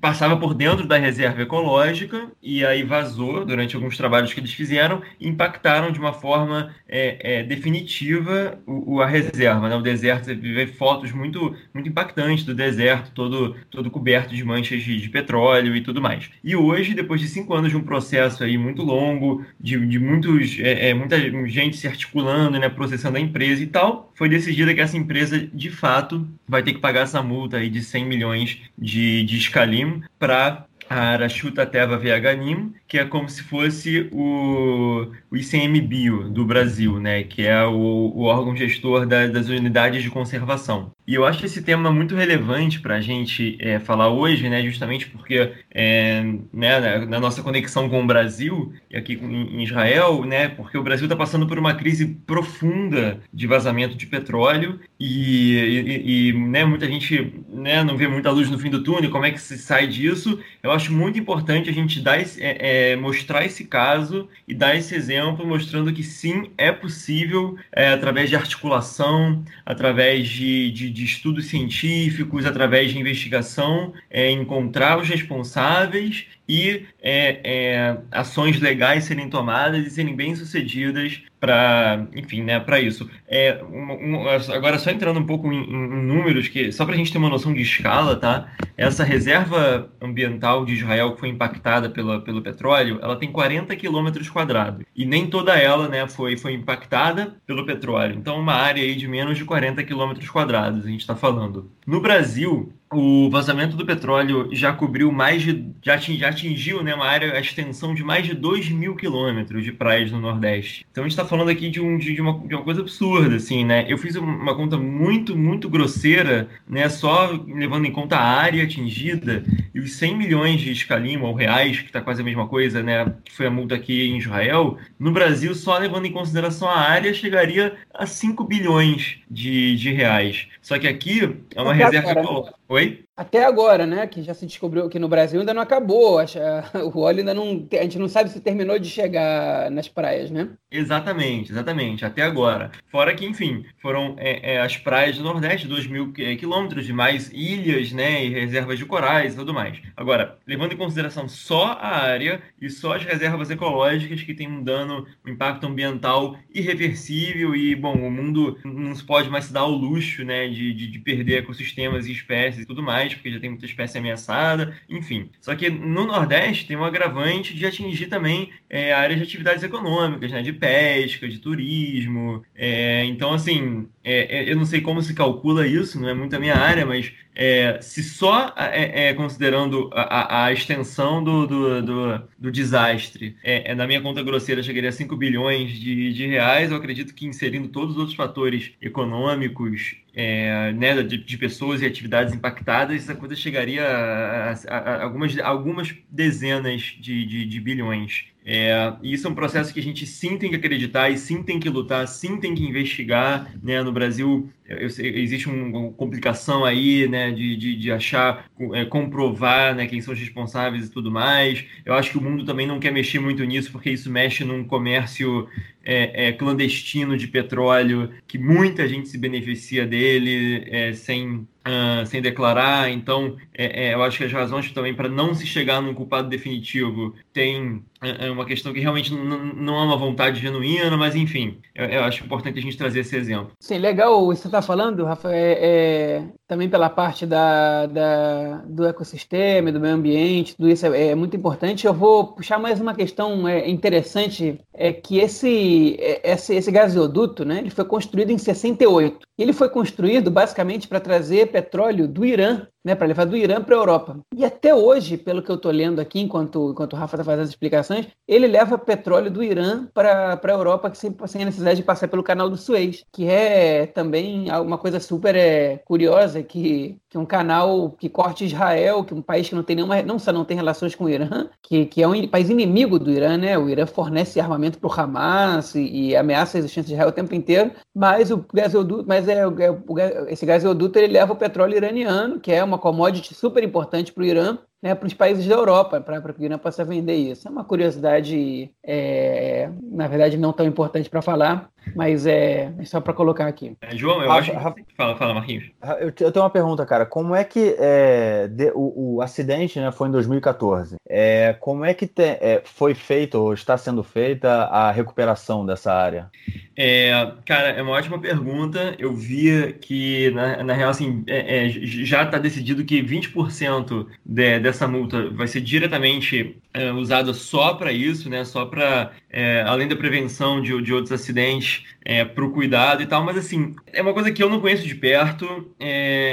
passava por dentro da reserva ecológica aí vazou durante alguns trabalhos que eles fizeram, impactaram de uma forma é, é definitiva o, o, a reserva, né? O deserto, você vê fotos muito, muito impactantes do deserto, todo, todo coberto de manchas de, de petróleo e tudo mais. E hoje, depois de cinco anos de um processo aí muito longo, de, de muitos, é, é, muita gente se articulando, né, processando a empresa e tal, foi decidida que essa empresa, de fato, vai ter que pagar essa multa aí de 100 milhões de, de escalim para Arashuta Teva VHNIM, que é como se fosse o, o ICMBio do Brasil, né? que é o, o órgão gestor da, das unidades de conservação. E eu acho esse tema muito relevante para a gente é, falar hoje, né? justamente porque é, né, na nossa conexão com o Brasil, e aqui em Israel, né? porque o Brasil está passando por uma crise profunda de vazamento de petróleo e, e, e né, muita gente né, não vê muita luz no fim do túnel, como é que se sai disso? Eu acho muito importante a gente dar esse, é, é, mostrar esse caso e dar esse exemplo, mostrando que sim, é possível, é, através de articulação, através de, de, de, estudos científicos, através de investigação, é, encontrar os responsáveis e é, é, ações legais serem tomadas e serem bem sucedidas para, enfim, né, para isso. É, um, um, agora só entrando um pouco em, em números, que só para a gente ter uma noção de escala, tá? Essa reserva ambiental de Israel que foi impactada pela, pelo petróleo, ela tem 40 quilômetros quadrados e nem toda ela, né, foi foi impactada pelo petróleo. Então uma área aí de menos de 40 quilômetros quadrados a gente está falando. No Brasil o vazamento do petróleo já cobriu mais de. já, atingiu né, uma área, a extensão de mais de 2 mil quilômetros de praias no Nordeste. Então a gente está falando aqui de, um, de, uma, de uma coisa absurda, assim, né? Eu fiz uma conta muito, muito grosseira, né? Só levando em conta a área atingida e os 100 milhões de escalima ou reais, que está quase a mesma coisa, né? Que foi a multa aqui em Israel. No Brasil, só levando em consideração a área, chegaria a 5 bilhões de, de reais. Só que aqui é uma reserva. Oi? way Até agora, né? Que já se descobriu que no Brasil ainda não acabou. [laughs] O óleo ainda não. A gente não sabe se terminou de chegar nas praias, né? Exatamente, exatamente. Até agora. Fora que, enfim, foram é, é, as praias do Nordeste, 2 mil é, quilômetros de mais ilhas, né? E reservas de corais e tudo mais. Agora, levando em consideração só a área e só as reservas ecológicas que têm um dano, um impacto ambiental irreversível e, bom, o mundo não se pode mais se dar ao luxo, né? De, de, de perder ecossistemas e espécies e tudo mais mais, porque já tem muita espécie ameaçada, enfim. Só que no Nordeste tem um agravante de atingir também é, áreas de atividades econômicas, né, de pesca, de turismo. É, então, assim, é, é eu não sei como se calcula isso, não é muito a minha área, mas é, se só é, é, considerando a, a extensão do, do, do, do desastre, é, é na minha conta grosseira chegaria a 5 bilhões de, de reais, eu acredito que inserindo todos os outros fatores econômicos, é, né, de, de, pessoas e atividades impactadas, essa coisa chegaria a, a, a algumas, algumas dezenas de, de, de bilhões. É, isso é um processo que a gente sim tem que acreditar e sim tem que lutar, sim tem que investigar. Né? No Brasil eu, existe uma complicação aí né, de, de, de achar, é, comprovar né, quem são os responsáveis e tudo mais. Eu acho que o mundo também não quer mexer muito nisso, porque isso mexe num comércio é, é, clandestino de petróleo, que muita gente se beneficia dele é, sem Uh, sem declarar. Então, é, é, eu acho que as razões também para não se chegar num culpado definitivo tem é, é uma questão que realmente não é uma vontade genuína, mas enfim, eu, eu, acho importante a gente trazer esse exemplo. Sim, legal o que você está falando, Rafa, é, é, também pela parte da, da, do ecossistema, do meio ambiente, tudo isso é, é muito importante. Eu vou puxar mais uma questão interessante, é que esse, esse, esse gasoduto, né, ele foi construído em 68. Ele foi construído basicamente para trazer petróleo do Irã né, para levar do Irã para a Europa. E até hoje, pelo que eu estou lendo aqui, enquanto, enquanto o Rafa está fazendo as explicações, ele leva petróleo do Irã para a Europa sem, sem a necessidade de passar pelo canal do Suez, que é também uma coisa super é, curiosa, que, que um canal que corte Israel, que é um país que não tem nenhuma, não só não tem relações com o Irã, que, que é um país inimigo do Irã, né? O Irã fornece armamento para o Hamas e, e, ameaça a existência de Israel o tempo inteiro, mas o gasoduto, mas é, é esse gasoduto ele leva o petróleo iraniano, que é uma uma commodity super importante para o Irã, né, para os países da Europa, para que o Irã possa vender isso. É uma curiosidade, é, na verdade, não tão importante para falar, mas é, é só para colocar aqui. É, João, eu Rafa, acho. Que... Fala, fala, Marquinhos. Eu, eu, tenho uma pergunta, cara. Como é que é, de, o, o, acidente né, foi em 2014? É, como é que te, é, foi feito ou está sendo feita a recuperação dessa área? É, cara, é uma ótima pergunta. Eu vi que, na, na real, assim, é, é, já está decidido que 20% de, dessa multa vai ser diretamente é, usada só para isso, né? Só para, é, além da prevenção de, de outros acidentes, é, para o cuidado e tal. Mas, assim, é uma coisa que eu não conheço de perto.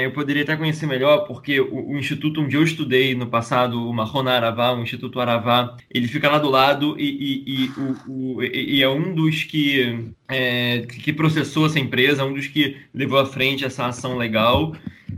Eu poderia até conhecer melhor, porque o, o, instituto onde eu estudei no passado, o Mahona Aravá, o Instituto Aravá, ele fica lá do lado e, e, e, o, o, e é um dos que que processou essa empresa, um dos que levou à frente essa ação legal.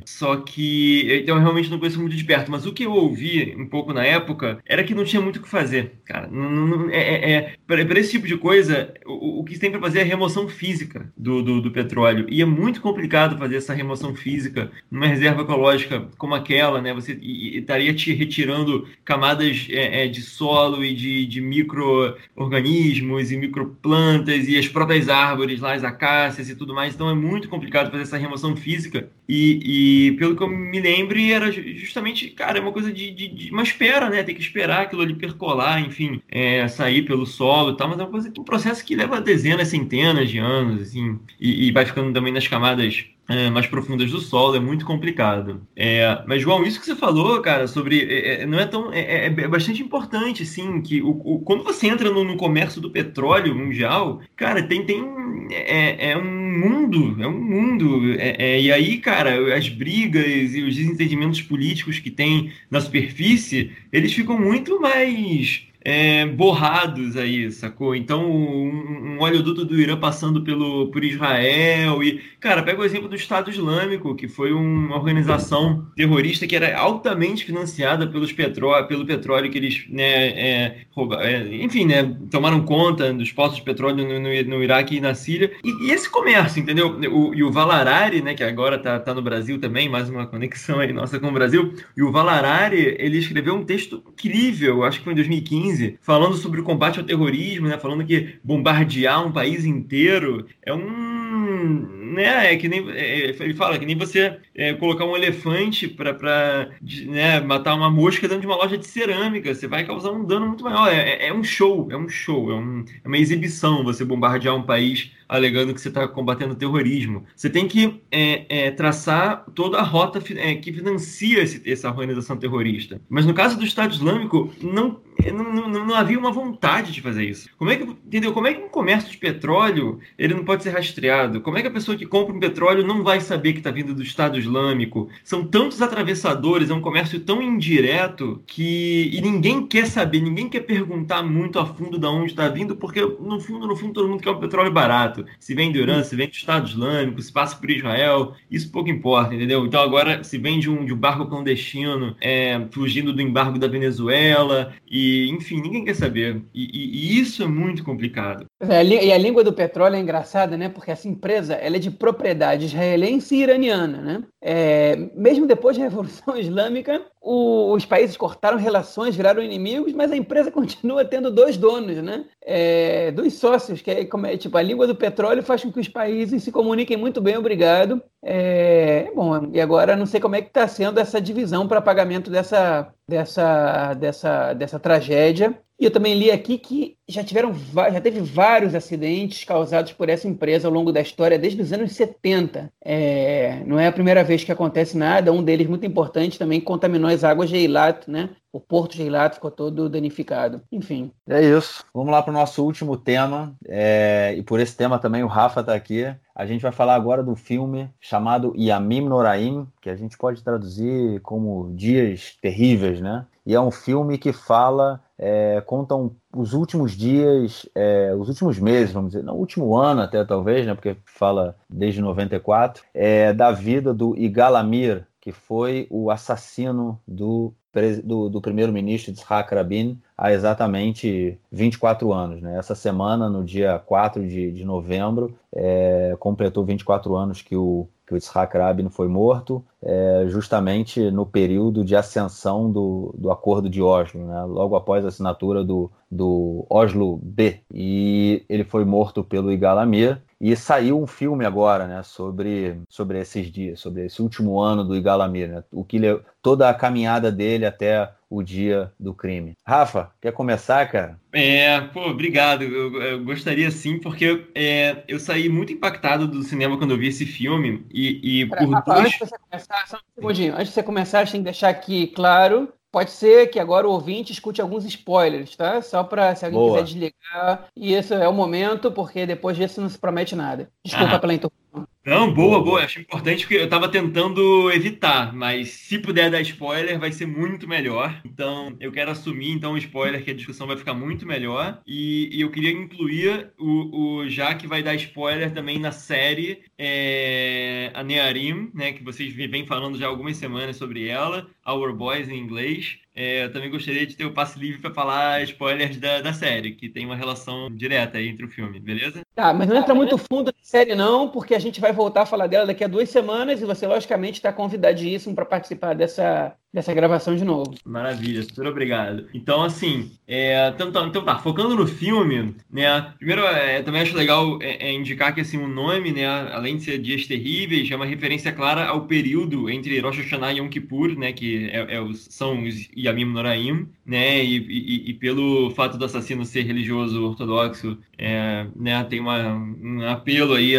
Só que então, eu realmente não conheço muito de perto. Mas o que eu ouvi um pouco na época era que não tinha muito o que fazer, cara. Não, não, é, é, é para esse tipo de coisa, o, o que tem para fazer é a remoção física do, do, do, petróleo. E é muito complicado fazer essa remoção física numa reserva ecológica como aquela, né? Você estaria te retirando camadas é, é, de solo e de, de micro-organismos e microplantas e as próprias árvores lá, as acácias e tudo mais. Então é muito complicado fazer essa remoção física. E, e pelo que eu me lembre, era justamente, cara, é uma coisa de, de, de uma espera, né? Tem que esperar aquilo ali percolar, enfim, é, sair pelo solo e tal, mas é uma coisa, um processo que leva dezenas, centenas de anos, assim, e, e vai ficando também nas camadas é, mais profundas do solo, é muito complicado. É, mas, João, isso que você falou, cara, sobre. É, é não é tão. É, é, é, bastante importante, sim, que o, o, quando você entra no, no, comércio do petróleo mundial, cara, tem, tem é, um mundo, é um mundo. e aí, cara, as brigas e os desentendimentos políticos que tem na superfície, eles ficam muito mais é, borrados aí, sacou? Então, um, um oleoduto do Irã passando pelo, por Israel e, cara, pega o exemplo do Estado Islâmico, que foi uma organização terrorista que era altamente financiada pelos petró pelo petróleo que eles, né, é, é, enfim, né, tomaram conta dos postos de petróleo no, no, no Iraque e na Síria. E, e, esse comércio, entendeu? O, e o Valarari, né, que agora tá, tá no Brasil também, mais uma conexão aí nossa com o Brasil, e o Valarari, ele escreveu um texto incrível, acho que foi em 2015, 2015, falando sobre o combate ao terrorismo, né? Falando que bombardear um país inteiro é um né, é que nem é, ele fala que nem você é, colocar um elefante para né, matar uma mosca dentro de uma loja de cerâmica, você vai causar um dano muito maior. É, é, é um show, é um show, é, um, é uma exibição você bombardear um país alegando que você está combatendo terrorismo. Você tem que é, é, traçar toda a rota é, que financia esse, essa organização terrorista. Mas no caso do Estado Islâmico, não, não, não, não, havia uma vontade de fazer isso. Como é que, entendeu? Como é que um comércio de petróleo ele não pode ser rastreado? Como é que a pessoa que compra um petróleo não vai saber que está vindo do Estado Islâmico? São tantos atravessadores, é um comércio tão indireto que e ninguém quer saber, ninguém quer perguntar muito a fundo de onde está vindo, porque no fundo, no fundo, todo mundo quer um petróleo barato. Se vem do Irã, se vem do Estado Islâmico, se passa por Israel, isso pouco importa, entendeu? Então agora se vem de um, de um barco clandestino é, fugindo do embargo da Venezuela, e enfim, ninguém quer saber. E, e, e isso é muito complicado. É, e a língua do petróleo é engraçada, né? Porque essa empresa ela é de propriedade israelense e iraniana, né? É, mesmo depois da Revolução [laughs] Islâmica, o, os países cortaram relações, viraram inimigos, mas a empresa [laughs] continua tendo dois donos, né? É, dos sócios, que é, como é tipo a língua do petróleo faz com que os países se comuniquem muito bem, obrigado. É, bom, e agora não sei como é que está sendo essa divisão para pagamento dessa, dessa, dessa, dessa tragédia. E eu também li aqui que já tiveram já teve vários acidentes causados por essa empresa ao longo da história desde os anos 70. É, não é a primeira vez que acontece nada. Um deles muito importante também contaminou as águas de Eilat, né? O porto de Eilat ficou todo danificado. Enfim. É isso. Vamos lá para o nosso último tema. É, e por esse tema também o Rafa está aqui. A gente vai falar agora do filme chamado Yamim Noraim, que a gente pode traduzir como Dias Terríveis, né? E é um filme que fala é, contam os últimos dias, é, os últimos meses, vamos dizer, não, o último ano até talvez, né, porque fala desde 94, é, da vida do Igalamir, que foi o assassino do, do, do primeiro-ministro Yitzhak Rabin há exatamente 24 anos. Né? Essa semana, no dia 4 de, de novembro, é, completou 24 anos que o que o Yitzhak Rabin foi morto, é, justamente no período de ascensão do, do Acordo de Oslo, né? logo após a assinatura do, do Oslo B. E ele foi morto pelo Igalamir. E saiu um filme agora, né, sobre, sobre esses dias, sobre esse último ano do Igalamir, né, o que toda a caminhada dele até o dia do crime. Rafa, quer começar, cara? É, pô, obrigado. Eu, eu gostaria sim, porque é, eu saí muito impactado do cinema quando eu vi esse filme e, e por Rafa, dois... Antes de você começar, só um segundinho. Antes de você começar, a gente tem que deixar aqui claro Pode ser que agora o ouvinte escute alguns spoilers, tá? Só para se alguém Boa. quiser desligar. E esse é o momento, porque depois disso não se promete nada. Desculpa ah. pela interrupção. Não, boa, boa. Acho importante porque eu tava tentando evitar, mas se puder dar spoiler, vai ser muito melhor. Então, eu quero assumir, então, o spoiler, que a discussão vai ficar muito melhor. E, e eu queria incluir o, o já que vai dar spoiler também na série é, a Nearim, né? Que vocês vêm falando já algumas semanas sobre ela, Our Boys em inglês. É, eu também gostaria de ter o passe livre para falar spoilers da, da série, que tem uma relação direta aí entre o filme, beleza? Tá, mas não entra muito fundo na série, não, porque a gente vai voltar a falar dela daqui a duas semanas e você, logicamente, está convidadíssimo para participar dessa, dessa gravação de novo. Maravilha, super obrigado. Então, assim, é, então, então, então tá, focando no filme, né? Primeiro, é, também acho legal é, é, indicar que assim, o nome, né, além de ser Dias Terríveis, é uma referência clara ao período entre Rosh Hashanah e Yom Kippur, né? Que é, é os, são os Yamim Noraim, né? E, e, e, pelo fato do assassino ser religioso ortodoxo, é, né? Tem uma, um apelo aí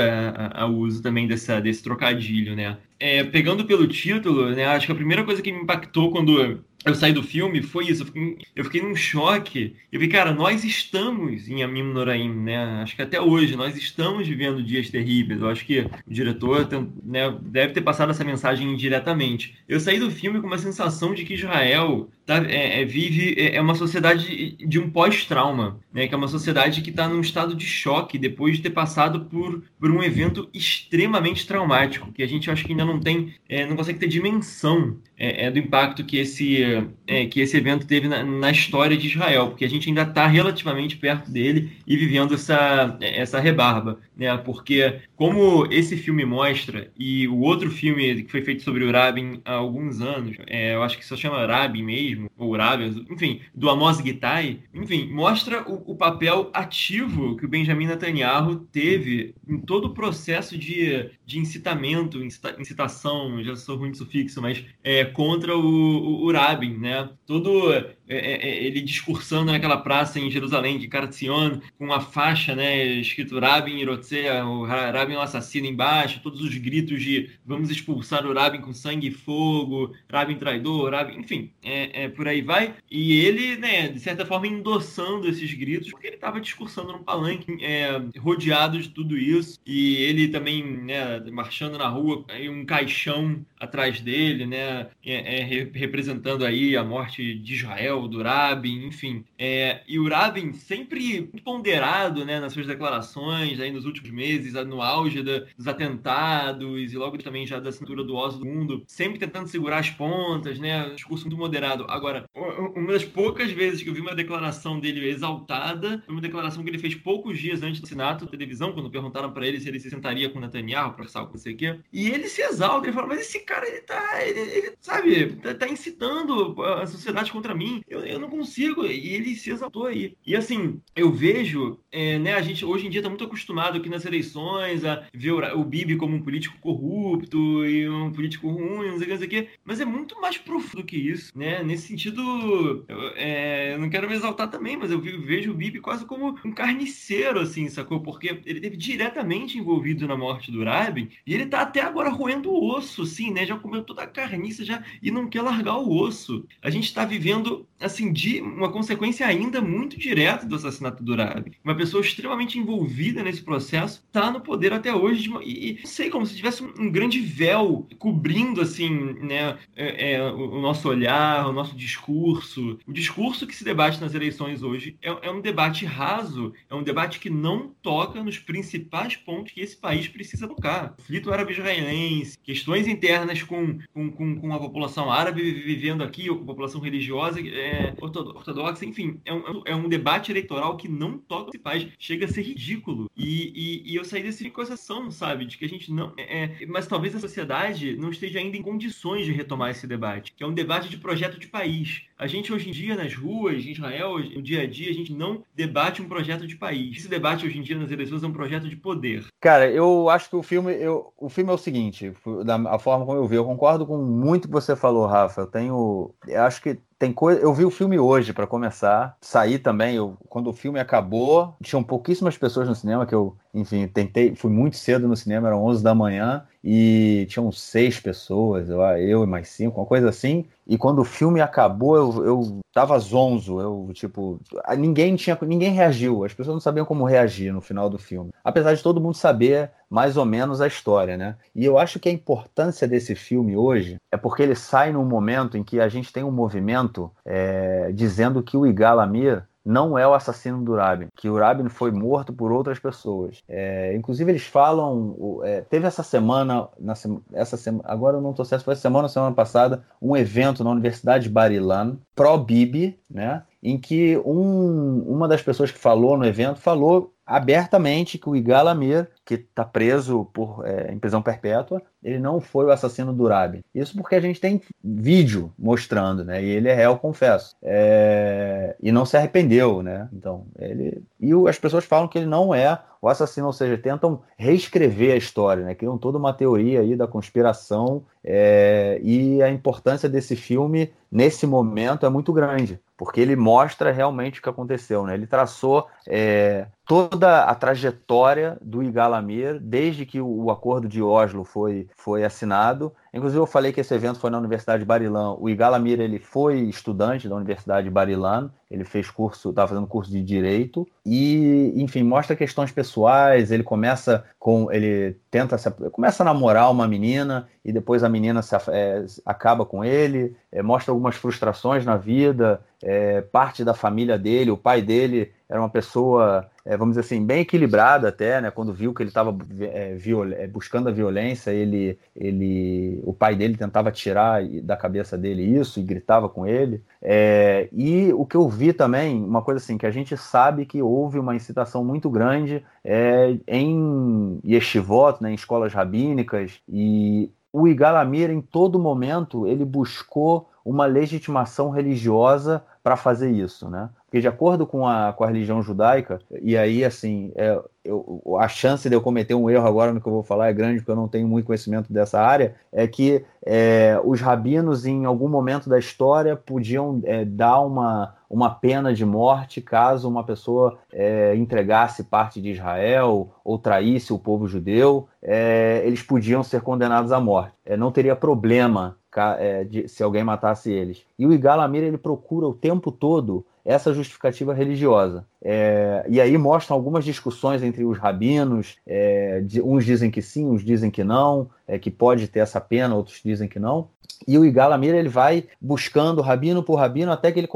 ao uso também dessa, desse trocadilho, né? É, pegando pelo título, né? Acho que a primeira coisa que me impactou quando eu saí do filme foi isso. Eu fiquei, eu fiquei num choque. Eu vi, cara, nós estamos em Amim Noraim, né? Acho que até hoje nós estamos vivendo dias terríveis. Eu acho que o diretor né, deve ter passado essa mensagem indiretamente. Eu saí do filme com uma sensação de que Israel tá, é, é, vive é, é uma sociedade de um pós-trauma, né? Que é uma sociedade que está num estado de choque depois de ter passado por, por um evento extremamente traumático, que a gente acho que ainda não tem, é, não consegue ter dimensão é, é do impacto que esse, é, que esse evento teve na, na, história de Israel, porque a gente ainda está relativamente perto dele e vivendo essa, essa rebarba, né? Porque como esse filme mostra e o outro filme que foi feito sobre o Rabin há alguns anos, é, eu acho que só chama Rabin mesmo, ou Rabin, enfim, do Amos Gitai, enfim, mostra o, o papel ativo que o Benjamin Netanyahu teve em todo o processo de, de incitamento, incitação, já sou ruim de sufixo, mas é, contra o, o, o Rabin, né? Todo é, é, é, ele discursando naquela praça em Jerusalém, de Karatzion, com uma faixa, né, escrito Rabin Irotzea, o Rabin é um assassino embaixo, todos os gritos de vamos expulsar o Rabin com sangue e fogo, Rabin traidor, Rabin, enfim, é, por aí vai. E ele, né, de certa forma, endossando esses gritos, porque ele estava discursando num palanque, rodeado de tudo isso, e ele também, né, marchando na rua, um caixão atrás dele, né, representando aí a morte de Israel Israel, do Rabin, enfim. É, e o Rabin sempre ponderado né, nas suas declarações aí nos últimos meses, no auge da, dos atentados e logo também já da cintura do osso do mundo, sempre tentando segurar as pontas, né? Um discurso muito moderado. Agora, uma das poucas vezes que eu vi uma declaração dele exaltada foi uma declaração que ele fez poucos dias antes do da televisão, quando perguntaram para ele se ele se sentaria com Netanyahu para não sei o quê. E ele se exalta, ele fala, mas esse cara, ele tá, ele, ele sabe, tá, tá incitando a sociedade contra mim eu, eu não consigo. E ele se exaltou aí. E assim, eu vejo, é, né, a gente hoje em dia está muito acostumado aqui nas eleições a ver o, o Bibi como um político corrupto e um político ruim, não sei o que, não sei o que. Mas é muito mais profundo que isso, né? Nesse sentido, eu, é, eu não quero me exaltar também, mas eu vejo o Bibi quase como um carniceiro, assim, sacou? Porque ele teve diretamente envolvido na morte do Rabin e ele tá até agora roendo o osso, assim, né? Já comeu toda a carniça já e não quer largar o osso. A gente está vivendo assim, de uma consequência ainda muito direta do assassinato do Rabi. Uma pessoa extremamente envolvida nesse processo está no poder até hoje uma, e, e, sei como se tivesse um, um, grande véu cobrindo assim, né, é, é, o, o, nosso olhar, o nosso discurso. O discurso que se debate nas eleições hoje é, é um debate raso, é um debate que não toca nos principais pontos que esse país precisa tocar. Conflito árabe-israelense, questões internas com, com, com, com a população árabe vivendo aqui, ou com a população religiosa é, ortodoxa, enfim, é um, é um debate eleitoral que não toca os pais, chega a ser ridículo. E, e, e eu saí desse com essa ação, sabe, de que a gente não. É, é, mas talvez a sociedade não esteja ainda em condições de retomar esse debate, que é um debate de projeto de país. A gente hoje em dia nas ruas, em Israel, no dia a dia, a gente não debate um projeto de país. Esse debate hoje em dia nas eleições é um projeto de poder. Cara, eu acho que o filme, eu, o filme é o seguinte, da a forma como eu vi, eu concordo com muito que você falou, Rafa. Eu tenho, eu acho que tem coisa. Eu vi o filme hoje para começar, saí também. Eu, quando o filme acabou, tinham pouquíssimas pessoas no cinema que eu, enfim, tentei. Fui muito cedo no cinema, eram 11 da manhã e tinham seis pessoas, eu, eu e mais cinco, uma coisa assim. E quando o filme acabou, eu, eu tava zonzo, eu, tipo, ninguém tinha, ninguém reagiu, as pessoas não sabiam como reagir no final do filme. Apesar de todo mundo saber mais ou menos a história, né? E eu acho que a importância desse filme hoje é porque ele sai num momento em que a gente tem um movimento é, dizendo que o Igal Amir não é o assassino do Rabin, que o Rabin foi morto por outras pessoas. É, inclusive eles falam, é, teve essa semana, na, essa semana, agora eu não estou certo, se foi semana ou semana passada, um evento na Universidade de Barilan, pró-Bibi, né, em que um, uma das pessoas que falou no evento falou abertamente que o Igal Amir, que está preso por, é, em prisão perpétua, ele não foi o assassino do Urabi. Isso porque a gente tem vídeo mostrando, né? E ele é réu, confesso. É... E não se arrependeu, né? Então, ele. E as pessoas falam que ele não é o assassino, ou seja, tentam reescrever a história, né? Criam toda uma teoria aí da conspiração é... e a importância desse filme nesse momento é muito grande, porque ele mostra realmente o que aconteceu, né? Ele traçou é, toda a trajetória do Igalamir desde que o, acordo de Oslo foi, foi assinado Inclusive, eu falei que esse evento foi na Universidade de Barilan. O Igalamir ele foi estudante da Universidade de Barilan. Ele fez curso, estava fazendo curso de direito e, enfim, mostra questões pessoais. Ele começa com, ele tenta, se, começa a namorar uma menina e depois a menina se, é, acaba com ele. É, mostra algumas frustrações na vida. É, parte da família dele, o pai dele era uma pessoa, é, vamos dizer assim, bem equilibrada até, né? Quando viu que ele estava é, é, buscando a violência, ele, ele o pai dele tentava tirar da cabeça dele isso e gritava com ele. É, e o que eu vi também, uma coisa assim, que a gente sabe que houve uma incitação muito grande é, em yeshivot, né, em escolas rabínicas, e o Igalamir, em todo momento, ele buscou uma legitimação religiosa para fazer isso, né? Porque de acordo com a, com a religião judaica, e aí, assim, é, eu, a chance de eu cometer um erro agora no que eu vou falar é grande, porque eu não tenho muito conhecimento dessa área, é que é, os rabinos, em algum momento da história, podiam é, dar uma, uma pena de morte caso uma pessoa é, entregasse parte de Israel ou traísse o povo judeu, é, eles podiam ser condenados à morte. É, não teria problema é, de, se alguém matasse eles. E o Igalamir ele procura o tempo todo essa justificativa religiosa. É, e aí mostram algumas discussões entre os rabinos, é, de, uns dizem que sim, uns dizem que não, é, que pode ter essa pena, outros dizem que não. E o Igalamir ele vai buscando rabino por rabino até que ele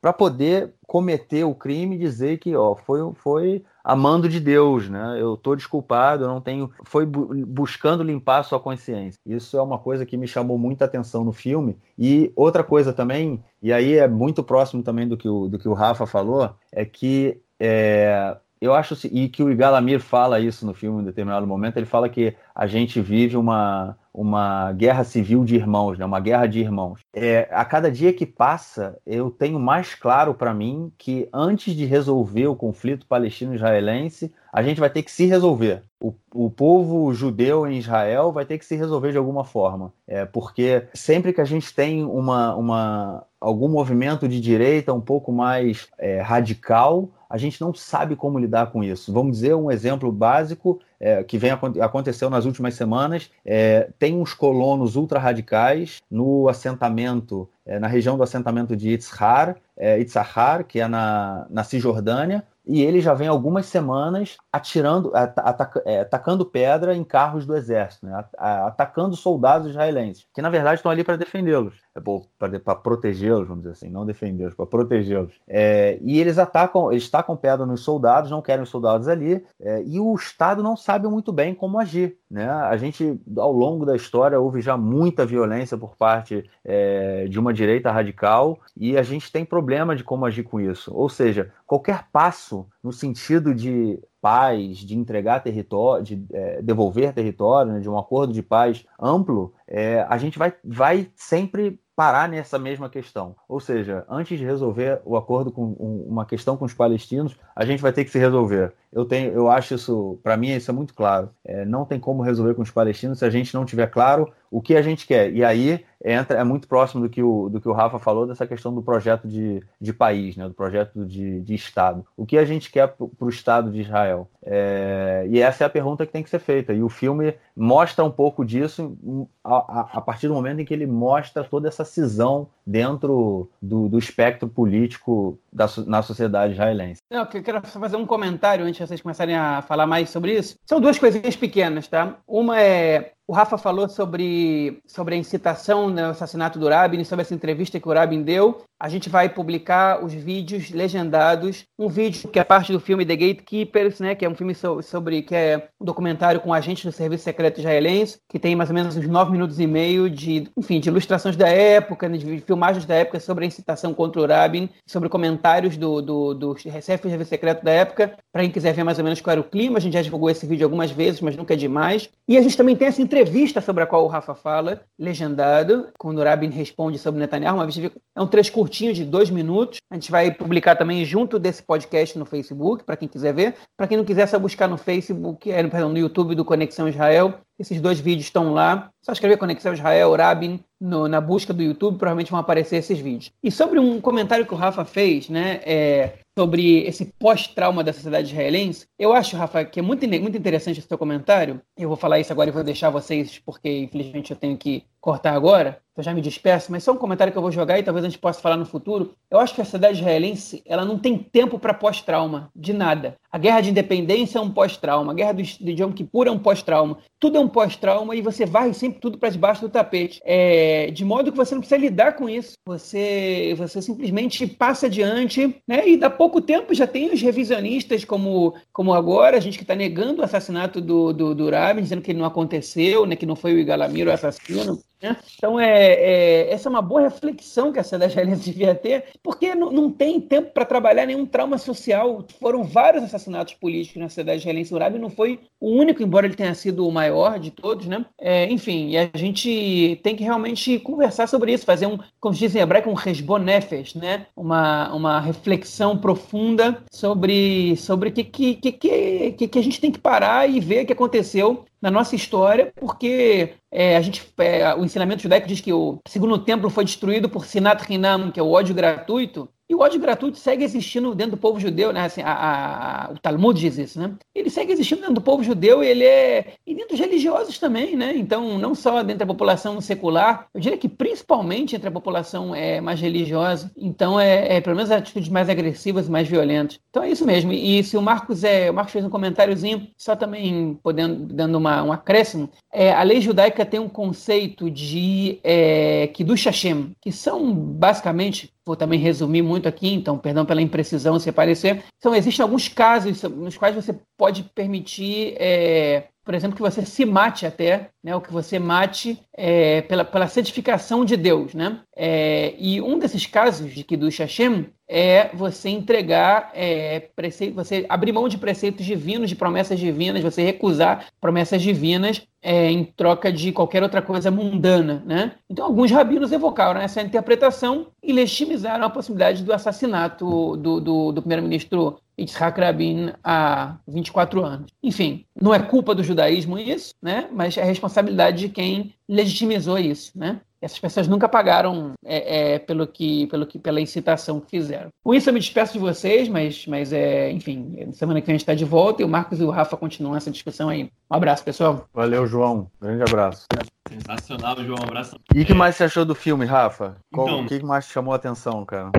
para poder cometer o crime e dizer que ó, foi, foi amando de Deus, né? Eu estou desculpado, eu não tenho. Foi bu buscando limpar a sua consciência. Isso é uma coisa que me chamou muita atenção no filme. E outra coisa também, e aí é muito próximo também do que o, do que o Rafa falou, é que é, eu acho e que o Igalamir fala isso no filme em determinado momento. Ele fala que a gente vive uma uma guerra civil de irmãos, né? uma guerra de irmãos. É, a cada dia que passa, eu tenho mais claro para mim que antes de resolver o conflito palestino-israelense, a gente vai ter que se resolver. O, o, povo judeu em Israel vai ter que se resolver de alguma forma. É, porque sempre que a gente tem uma, uma, algum movimento de direita um pouco mais é, radical, a gente não sabe como lidar com isso. Vamos dizer um exemplo básico é, que vem aconteceu nas últimas semanas. É, tem uns colonos ultra-radicais no assentamento, é, na região do assentamento de Itzhar, é, Itzhar, que é na, na Cisjordânia, e ele já vem algumas semanas atirando, ataca, é, atacando pedra em carros do exército, né? atacando soldados israelenses, que na verdade estão ali para defendê-los, é, para protegê-los, vamos dizer assim, não defendê-los, para protegê-los. É, e eles atacam, eles tacam pedra nos soldados, não querem os soldados ali, é, e o Estado não sabe muito bem como agir. Né? A gente, ao longo da história, houve já muita violência por parte é, de uma direita radical, e a gente tem problema de como agir com isso. Ou seja, qualquer passo no sentido de paz, de entregar território, de é, devolver território, né, de um acordo de paz amplo, é, a gente vai, vai sempre parar nessa mesma questão. Ou seja, antes de resolver o acordo com uma questão com os palestinos, a gente vai ter que se resolver. Eu tenho, eu acho isso, para mim isso é muito claro. É, não tem como resolver com os palestinos se a gente não tiver claro o que a gente quer. E aí entra, é muito próximo do que o, do que o Rafa falou dessa questão do projeto de, de país, né, do projeto de, de Estado. O que a gente quer para o Estado de Israel? É, e essa é a pergunta que tem que ser feita. E o filme mostra um pouco disso a, a, a partir do momento em que ele mostra toda essa cisão dentro do, do espectro político da, na sociedade israelense. Não, eu quero fazer um comentário antes de vocês começarem a falar mais sobre isso. São duas coisinhas pequenas, tá? Uma é o Rafa falou sobre, sobre a incitação no né, assassinato do Rabin, sobre essa entrevista que o Rabin deu. A gente vai publicar os vídeos legendados. Um vídeo que é parte do filme The Gatekeepers, né, que é um filme sobre que é um documentário com agentes do Serviço Secreto Israelense, que tem mais ou menos uns nove minutos e meio de, enfim, de ilustrações da época, né, de filmagens da época sobre a incitação contra o Rabin, sobre comentários do, do, do Serviço Secreto da época. Para quem quiser ver mais ou menos qual era o clima, a gente já divulgou esse vídeo algumas vezes, mas nunca é demais. E a gente também tem essa entrevista entrevista sobre a qual o Rafa fala, legendado, quando o Rabin responde sobre Netanyahu. Uma é um trecho curtinho de dois minutos. A gente vai publicar também junto desse podcast no Facebook, para quem quiser ver. Para quem não quiser, é só buscar no Facebook, é, perdão, no YouTube do Conexão Israel. Esses dois vídeos estão lá. Só escrever Conexão Israel, Rabin, no, na busca do YouTube, provavelmente vão aparecer esses vídeos. E sobre um comentário que o Rafa fez, né, é, sobre esse pós-trauma da sociedade israelense, eu acho, Rafa, que é muito, muito interessante esse seu comentário. Eu vou falar isso agora e vou deixar vocês, porque infelizmente eu tenho que cortar agora, eu já me despeço, mas só um comentário que eu vou jogar e talvez a gente possa falar no futuro. Eu acho que a sociedade israelense ela não tem tempo para pós-trauma, de nada. A guerra de independência é um pós-trauma, a guerra do, de Yom Kippur é um pós-trauma. Tudo é um pós-trauma e você varre sempre tudo para debaixo do tapete. É, de modo que você não precisa lidar com isso. Você, você simplesmente passa adiante, né? E dá pouco tempo já tem os revisionistas, como, como agora, a gente que está negando o assassinato do, do, do Rabin, dizendo que ele não aconteceu, né? que não foi o Igalamiro o assassino. Né? Então, é, é, essa é uma boa reflexão que a sociedade israelense devia ter, porque não, não tem tempo para trabalhar nenhum trauma social. Foram vários assassinatos políticos na sociedade israelense. O não foi o único, embora ele tenha sido o maior de todos. Né? É, enfim, a gente tem que realmente conversar sobre isso, fazer um, como se diz em hebraico, um resbonefes, né? uma, uma reflexão profunda sobre o sobre que, que, que, que, que a gente tem que parar e ver o que aconteceu na nossa história, porque é, a gente, é, o ensinamento judaico diz que o segundo templo foi destruído por Sinat Hinam, que é o ódio gratuito, e o ódio gratuito segue existindo dentro do povo judeu, né? Assim, a, a, o Talmud diz isso, né? Ele segue existindo dentro do povo judeu e ele é e dentro dos religiosos também, né? Então, não só dentro da população secular, eu diria que principalmente entre a população é, mais religiosa. Então, é, é pelo menos atitudes mais agressivas, mais violentas. Então é isso mesmo. E se o Marcos é, o Marcos fez um comentáriozinho, só também podendo dando uma, um acréscimo, é, a lei judaica tem um conceito de é, Kiddush Hashem, que são basicamente vou também resumir muito aqui, então perdão pela imprecisão se aparecer. Então, existem alguns casos nos quais você pode permitir, é, por exemplo, que você se mate até, né, ou que você mate é, pela, pela santificação de Deus. Né? É, e um desses casos de Kiddush Hashem é você entregar, é, você abrir mão de preceitos divinos, de promessas divinas, você recusar promessas divinas é, em troca de qualquer outra coisa mundana. Né? Então, alguns rabinos evocaram essa interpretação e legitimizaram a possibilidade do assassinato do, do, do primeiro-ministro Yitzhak Rabin há 24 anos. Enfim, não é culpa do judaísmo isso, né? mas é responsabilidade de quem legitimizou isso. Né? essas pessoas nunca pagaram é, é, pelo que, pelo que, pela incitação que fizeram. Com isso, eu me despeço de vocês, mas, mas é, enfim, semana que vem a gente está de volta e o Marcos e o Rafa continuam essa discussão aí. Um abraço, pessoal. Valeu, João. Grande abraço. Sensacional, João. Um abraço. E o que mais você achou do filme, Rafa? Qual, então, o que mais chamou a atenção, cara?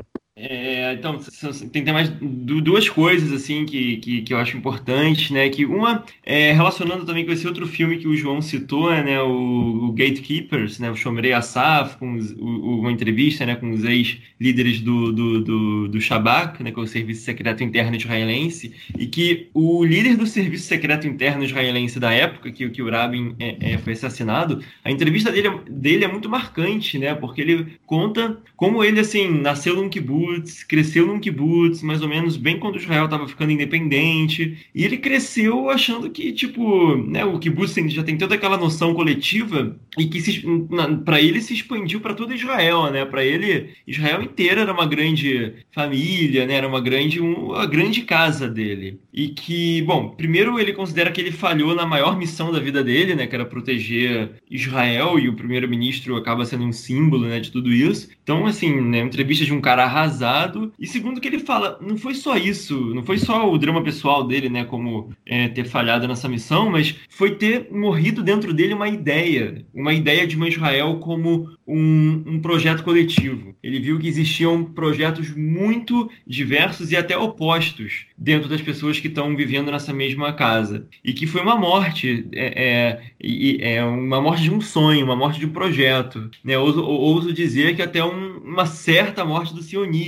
É, então, tem, tem mais duas coisas assim que, que, que, eu acho importantes, né? Que uma é relacionando também com esse outro filme que o João citou, né? O, o Gatekeepers, né? O Shomrei Asaf, com os, o, uma entrevista, né? Com os ex-líderes do, do, do, do Shabak, né? Que é o Serviço Secreto Interno Israelense, e que o líder do Serviço Secreto Interno Israelense da época, que, que o Rabin é, é, foi assassinado, a entrevista dele, dele é muito marcante, né? Porque ele conta como ele assim nasceu num kibbutz kibbutz, cresceu num kibbutz, mais ou menos bem quando Israel estava ficando independente, e ele cresceu achando que, tipo, né, o kibbutz já tem toda aquela noção coletiva e que para ele se expandiu para toda Israel, né? Para ele, Israel inteira era uma grande família, né? Era uma grande, uma grande casa dele. E que, bom, primeiro ele considera que ele falhou na maior missão da vida dele, né? Que era proteger Israel e o primeiro-ministro acaba sendo um símbolo, né? De tudo isso. Então, assim, né? Entrevista de um cara arrasado. E segundo que ele fala, não foi só isso, não foi só o drama pessoal dele, né? Como é, ter falhado nessa missão, mas foi ter morrido dentro dele uma ideia, uma ideia de uma Israel como um, um projeto coletivo. Ele viu que existiam projetos muito diversos e até opostos dentro das pessoas que estão vivendo nessa mesma casa. E que foi uma morte, é, é, é uma morte de um sonho, uma morte de um projeto. Né? Ouso, ouso dizer que até um, uma certa morte do sionismo,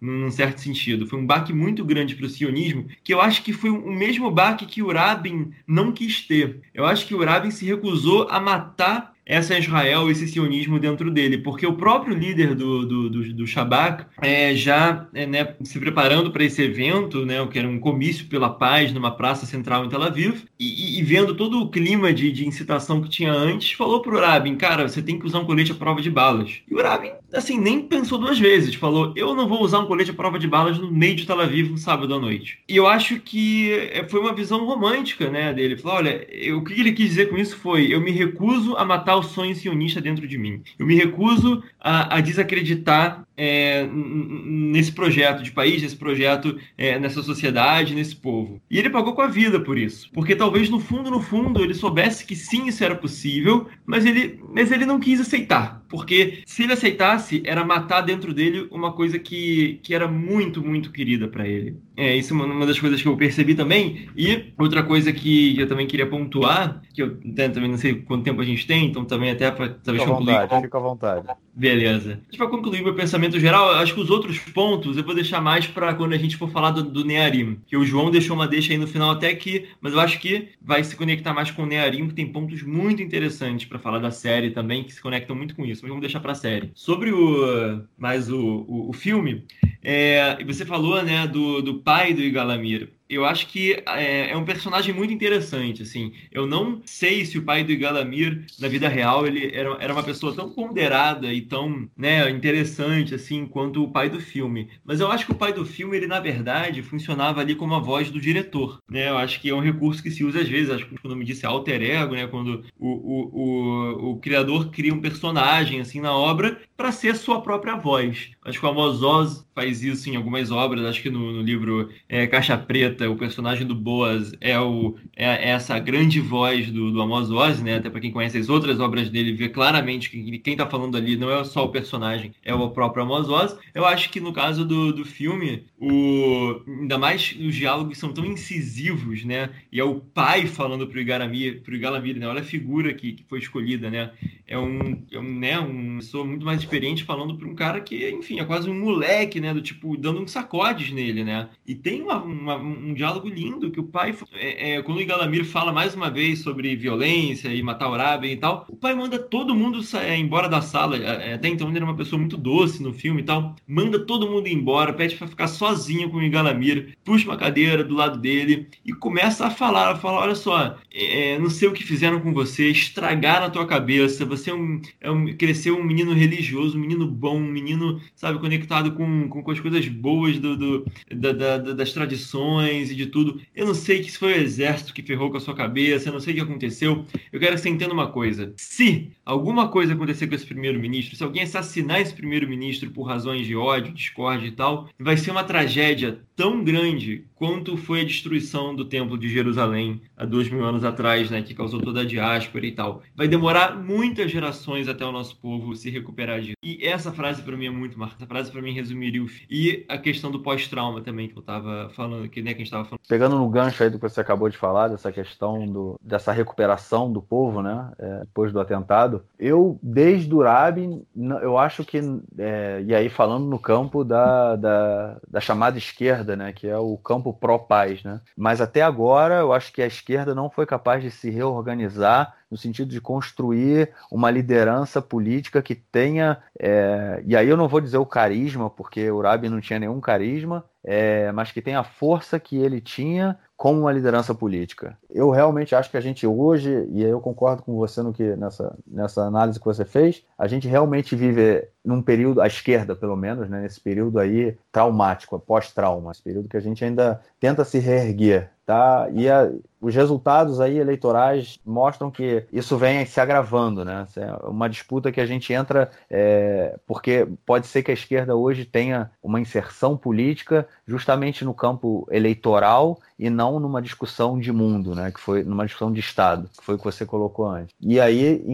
num certo sentido. Foi um baque muito grande para o sionismo, que eu acho que foi o mesmo baque que o Rabin não quis ter. Eu acho que o Rabin se recusou a matar essa Israel, esse sionismo dentro dele, porque o próprio líder do, do, do, do Shabak, é, já é, né, se preparando para esse evento, né, que era um comício pela paz numa praça central em Tel Aviv, e, e vendo todo o clima de, de, incitação que tinha antes, falou para o Rabin, cara, você tem que usar um colete à prova de balas. E o Rabin, assim, nem pensou duas vezes, falou, eu não vou usar um colete à prova de balas no meio de Tel Aviv no sábado à noite. E eu acho que é, foi uma visão romântica, né, dele. Falou, olha, o que ele quis dizer com isso foi, eu me recuso a matar o sonho sionista dentro de mim. Eu me recuso a, a desacreditar é, nesse projeto de país, nesse projeto, é, nessa sociedade, nesse povo. E ele pagou com a vida por isso. Porque talvez no fundo, no fundo, ele soubesse que sim, isso era possível, mas ele, mas ele não quis aceitar. Porque se ele aceitasse, era matar dentro dele uma coisa que, que era muito, muito querida para ele. É, isso é uma das coisas que eu percebi também. E outra coisa que eu também queria pontuar, que eu né, também não sei quanto tempo a gente tem, então também até para talvez fica concluir. Vontade, fica à vontade. Beleza. Para concluir meu pensamento geral, acho que os outros pontos eu vou deixar mais para quando a gente for falar do, do Nearim. Que o João deixou uma deixa aí no final até aqui, mas eu acho que vai se conectar mais com o Nearim, que tem pontos muito interessantes para falar da série também, que se conectam muito com isso. Mas vamos deixar para a série. Sobre o mais o, o, o filme, é, você falou né, do, do pai do Igalamir eu acho que é, é, um personagem muito interessante, assim. Eu não sei se o pai do Igalamir, na vida real, ele era, era uma pessoa tão ponderada e tão né, interessante, assim, quanto o pai do filme. Mas eu acho que o pai do filme, ele, na verdade, funcionava ali como a voz do diretor, né? Eu acho que é um recurso que se usa às vezes, acho que o nome disso é alter ego, né? Quando o, o, o, o criador cria um personagem, assim, na obra para ser sua própria voz. Acho que o Amos Oz faz isso em algumas obras, acho que no, no livro é, Caixa Preta, o personagem do Boas é, o, é, é essa grande voz do, do Amos Oz, né? Até para quem conhece as outras obras dele, vê claramente que quem está falando ali não é só o personagem, é o próprio Amos Oz. Eu acho que no caso do, do filme, o, ainda mais os diálogos são tão incisivos, né? E é o pai falando pro Igaramir, pro Igalamir, né? Olha a figura que, que foi escolhida, né? É um, é um, né? uma pessoa muito mais experiente falando para um cara que, enfim, é quase um moleque, né? Do tipo, dando uns sacodes nele, né? E tem uma, uma, um diálogo lindo que o pai, é, é, quando o Igalamir fala mais uma vez sobre violência e matar o Raben e tal, o pai manda todo mundo sair, embora da sala. É, até então ele era uma pessoa muito doce no filme e tal. Manda todo mundo embora, pede para ficar sozinho com o Igalamir, puxa uma cadeira do lado dele e começa a falar, fala, olha só, é, não sei o que fizeram com você, estragaram a tua cabeça, você é um, é um, cresceu um menino religioso, um menino bom, um menino, sabe, conectado com, com, com as coisas boas do, do da, da, das tradições, e de tudo. Eu não sei que se foi o exército que ferrou com a sua cabeça, eu não sei o que aconteceu. Eu quero que você entenda uma coisa. Se alguma coisa acontecer com esse primeiro-ministro, se alguém assassinar esse primeiro-ministro por razões de ódio, discórdia e tal, vai ser uma tragédia tão grande quanto foi a destruição do Templo de Jerusalém há dois mil anos atrás, né, que causou toda a diáspora e tal. Vai demorar muitas gerações até o nosso povo se recuperar disso. E essa frase para mim é muito marcante. Essa frase para mim resumiria o e a questão do pós-trauma também que eu estava falando, que né, que a gente estava falando. Pegando no gancho aí do que você acabou de falar dessa questão do, dessa recuperação do povo, né, é, depois do atentado, eu desde o Rabin, eu acho que é, e aí falando no campo da, da, da chamada esquerda, né, que é o campo pró-paz, né? Mas até agora eu acho que a esquerda não foi capaz de se reorganizar no sentido de construir uma liderança política que tenha, é, e aí eu não vou dizer o carisma, porque o Urabi não tinha nenhum carisma, é, mas que tenha a força que ele tinha como uma liderança política. Eu realmente acho que a gente hoje, e eu concordo com você no que nessa, nessa análise que você fez, a gente realmente vive num período, à esquerda pelo menos, né, nesse período aí traumático, pós-trauma, esse período que a gente ainda tenta se reerguer, tá? E a, os resultados aí eleitorais mostram que isso vem se agravando, né? É uma disputa que a gente entra é, porque pode ser que a esquerda hoje tenha uma inserção política justamente no campo eleitoral e não numa discussão de mundo, né? Que foi numa discussão de Estado, que foi o que você colocou antes. E aí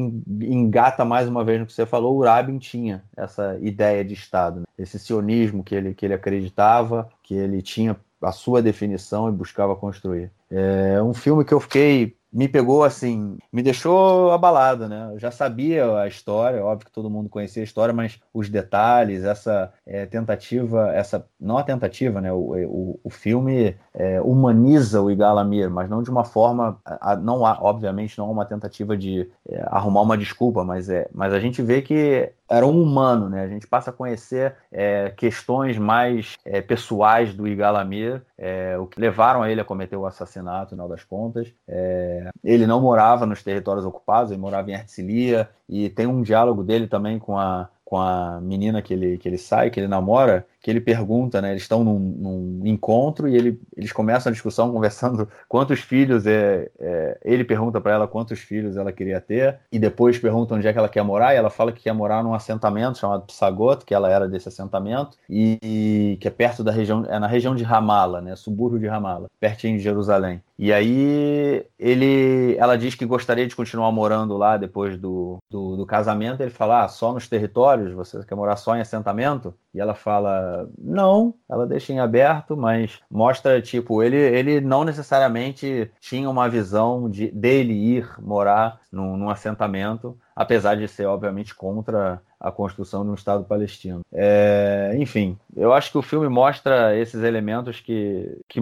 engata mais uma vez no que você falou, o Rabin tinha essa ideia de Estado, né? esse sionismo que ele, que ele acreditava, que ele tinha a sua definição e buscava construir. É um filme que eu fiquei me pegou assim, me deixou abalado, né? Eu já sabia a história, óbvio que todo mundo conhecia a história, mas os detalhes, essa é, tentativa, essa não a tentativa, né? O, o, o filme é, humaniza o Igalamir, mas não de uma forma, a, não há, obviamente, não há uma tentativa de é, arrumar uma desculpa, mas é, mas a gente vê que era um humano, né? A gente passa a conhecer é, questões mais é, pessoais do Igalamir, é, o que levaram ele a cometer o assassinato, no final das contas. É, ele não morava nos territórios ocupados, ele morava em Ercilia, e tem um diálogo dele também com a, com a menina que ele, que ele sai, que ele namora, que ele pergunta, né? Eles estão num, num encontro e ele, eles começam a discussão conversando [laughs] quantos filhos é, é ele pergunta para ela quantos filhos ela queria ter e depois pergunta onde é que ela quer morar e ela fala que quer morar num assentamento chamado Psagot, que ela era desse assentamento e, e que é perto da região, é na região de Ramala, né? Subúrbio de Ramala, pertinho de Jerusalém. E aí ele, ela diz que gostaria de continuar morando lá depois do, do, do casamento. Ele fala, ah, só nos territórios, você quer morar só em assentamento? E ela fala, não, ela deixa em aberto, mas mostra, tipo, ele, ele não necessariamente tinha uma visão de dele ir morar num, num assentamento, apesar de ser, obviamente, contra a construção de um Estado palestino. É, enfim, eu acho que o filme mostra esses elementos que, que,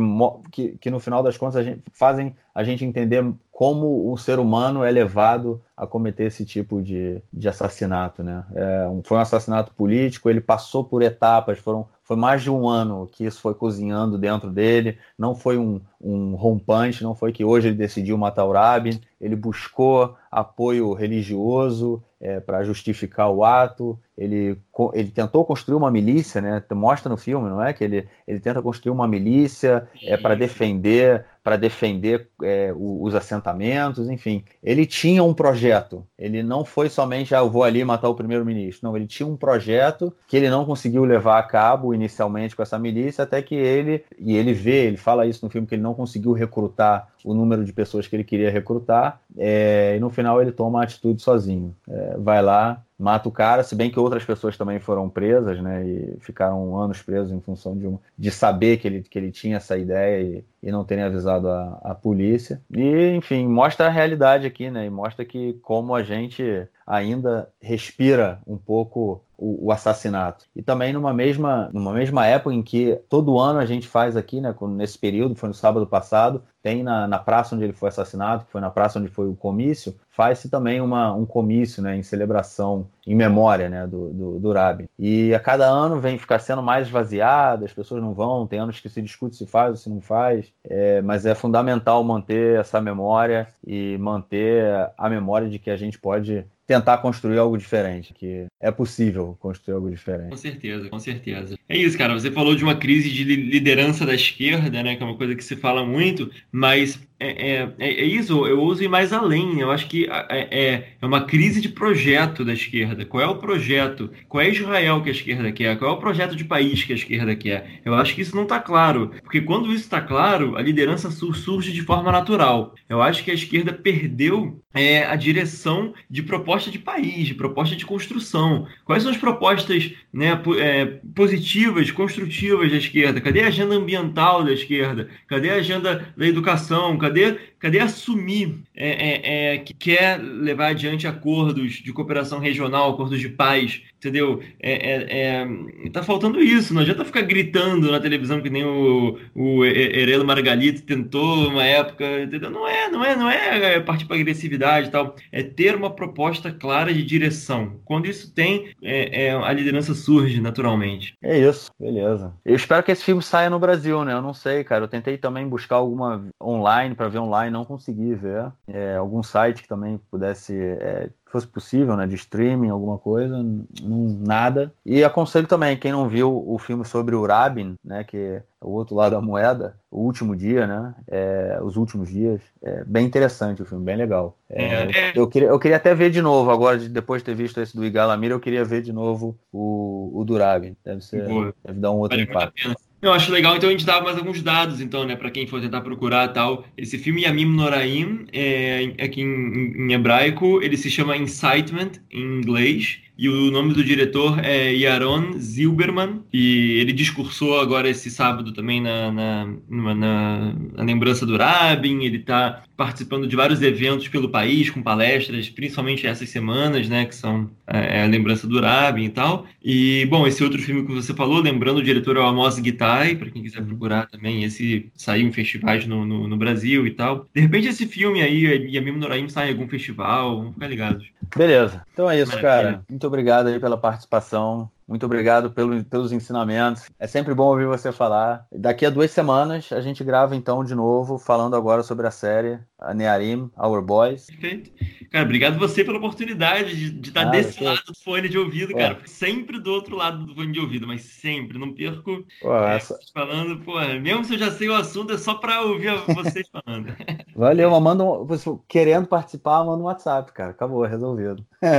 que, que no final das contas a gente, fazem a gente entender como o ser humano é levado a cometer esse tipo de, de assassinato. Né? É, foi um assassinato político, ele passou por etapas, foram, foi mais de um ano que isso foi cozinhando dentro dele, não foi um, um rompante, não foi que hoje ele decidiu matar o Rabin, ele buscou apoio religioso é, para justificar o ato, ele, ele tentou construir uma milícia, né? mostra no filme, não é? Que ele, ele tenta construir uma milícia é, para defender para defender é, os assentamentos, enfim. Ele tinha um projeto. Ele não foi somente, ah, eu vou ali matar o primeiro-ministro. Não, ele tinha um projeto que ele não conseguiu levar a cabo inicialmente com essa milícia, até que ele, e ele vê, ele fala isso no filme, que ele não conseguiu recrutar o número de pessoas que ele queria recrutar, é, e no final ele toma a atitude sozinho. É, vai lá, mata o cara, se bem que outras pessoas também foram presas, né, e ficaram anos presos em função de, um, de saber que ele, que ele tinha essa ideia e, e não terem avisado a, a polícia. E, enfim, mostra a realidade aqui, né, e mostra que como a gente ainda respira um pouco o, o, assassinato. E também numa mesma, numa mesma época em que todo ano a gente faz aqui, né, nesse período, foi no sábado passado, tem na, na praça onde ele foi assassinado, que foi na praça onde foi o comício, faz-se também uma, um comício né, em celebração, em memória né, do, do, do Rabin. E a cada ano vem ficar sendo mais esvaziada, as pessoas não vão, tem anos que se discute se faz ou se não faz, é, mas é fundamental manter essa memória e manter a memória de que a gente pode tentar construir algo diferente, que é possível construir algo diferente. Com certeza, com certeza. É isso, cara. Você falou de uma crise de liderança da esquerda, né? Que é uma coisa que se fala muito, mas é, é, é, é isso, eu uso ir mais além. Eu acho que é, é, é, uma crise de projeto da esquerda. Qual é o projeto? Qual é Israel que a esquerda quer? Qual é o projeto de país que a esquerda quer? Eu acho que isso não está claro. Porque quando isso está claro, a liderança surge de forma natural. Eu acho que a esquerda perdeu é, a direção de proposta de país, de proposta de construção. Quais são as propostas né, é, positivas, construtivas da esquerda? Cadê a agenda ambiental da esquerda? Cadê a agenda da educação? Cadê cadê, assumir é, é, é, que quer levar adiante acordos de cooperação regional, acordos de paz, entendeu? É, é, é, tá faltando isso. Não adianta ficar gritando na televisão que nem o, o Herelo Margalito tentou uma época, entendeu? Não é, não é, não é partir para agressividade e tal. É ter uma proposta clara de direção. Quando isso tem, é, é, a liderança surge naturalmente. É isso, beleza. Eu espero que esse filme saia no Brasil, né? Eu não sei, cara. Eu tentei também buscar alguma online para ver online, não consegui ver. É, algum site que também pudesse é, fosse possível, né, de streaming, alguma coisa, não, nada. E aconselho também, quem não viu o filme sobre o Rabin, né, que é o outro lado da moeda, o último dia, né, é, os últimos dias, é bem interessante o filme, bem legal. É, é. eu, queria, eu queria até ver de novo, agora, depois de ter visto esse do Igalamir, eu queria ver de novo o, o do Rabin. Deve, ser, deve dar um outro vale impacto. Eu acho legal, então a gente dá mais alguns dados, então, né, para quem for tentar procurar tal. Esse filme Yamim Noraim, é, aqui em, em hebraico, ele se chama Incitement em inglês. E o nome do diretor é Yaron Zilberman. E ele discursou agora esse sábado também na, na, na, na lembrança do Rabin. Ele está participando de vários eventos pelo país, com palestras, principalmente essas semanas, né? Que são é, é a lembrança do Rabin e tal. E, bom, esse outro filme que você falou, lembrando, o diretor é o Amos Gitai, para quem quiser procurar também. Esse saiu em festivais no, no, no, Brasil e tal. De repente, esse filme aí, Yamim Noraim, sai em algum festival. Vamos ficar ligados. Beleza. Então é isso, Maravilha. cara. Muito obrigado aí pela participação. Muito obrigado pelo, pelos ensinamentos. É sempre bom ouvir você falar. Daqui a duas semanas a gente grava então de novo, falando agora sobre a série a Nearim, Our Boys. Perfeito. Cara, obrigado você pela oportunidade de, estar desse que... lado do fone de ouvido, cara. Sempre do outro lado do fone de ouvido, mas sempre. Não perco pô, é, essa... falando, pô, mesmo se eu já sei o assunto, é só para ouvir vocês falando. [laughs] Valeu, manda um, querendo participar, manda um WhatsApp, cara. Acabou, resolvido. [laughs]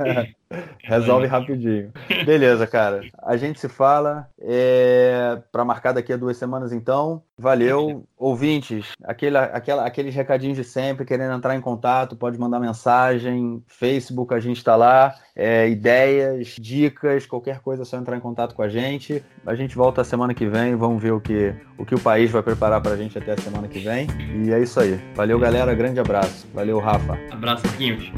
É. Resolve rapidinho. Beleza, cara. A gente se fala é... para marcar daqui a duas semanas, então. Valeu, ouvintes. Aquele, aquela, aqueles recadinhos de sempre, querendo entrar em contato, pode mandar mensagem. Facebook, a gente está lá. É, ideias, dicas, qualquer coisa, é só entrar em contato com a gente. A gente volta semana que vem. Vamos ver o que o, que o país vai preparar para a gente até a semana que vem. E é isso aí. Valeu, galera. Grande abraço. Valeu, Rafa. Abraço, Marquinhos.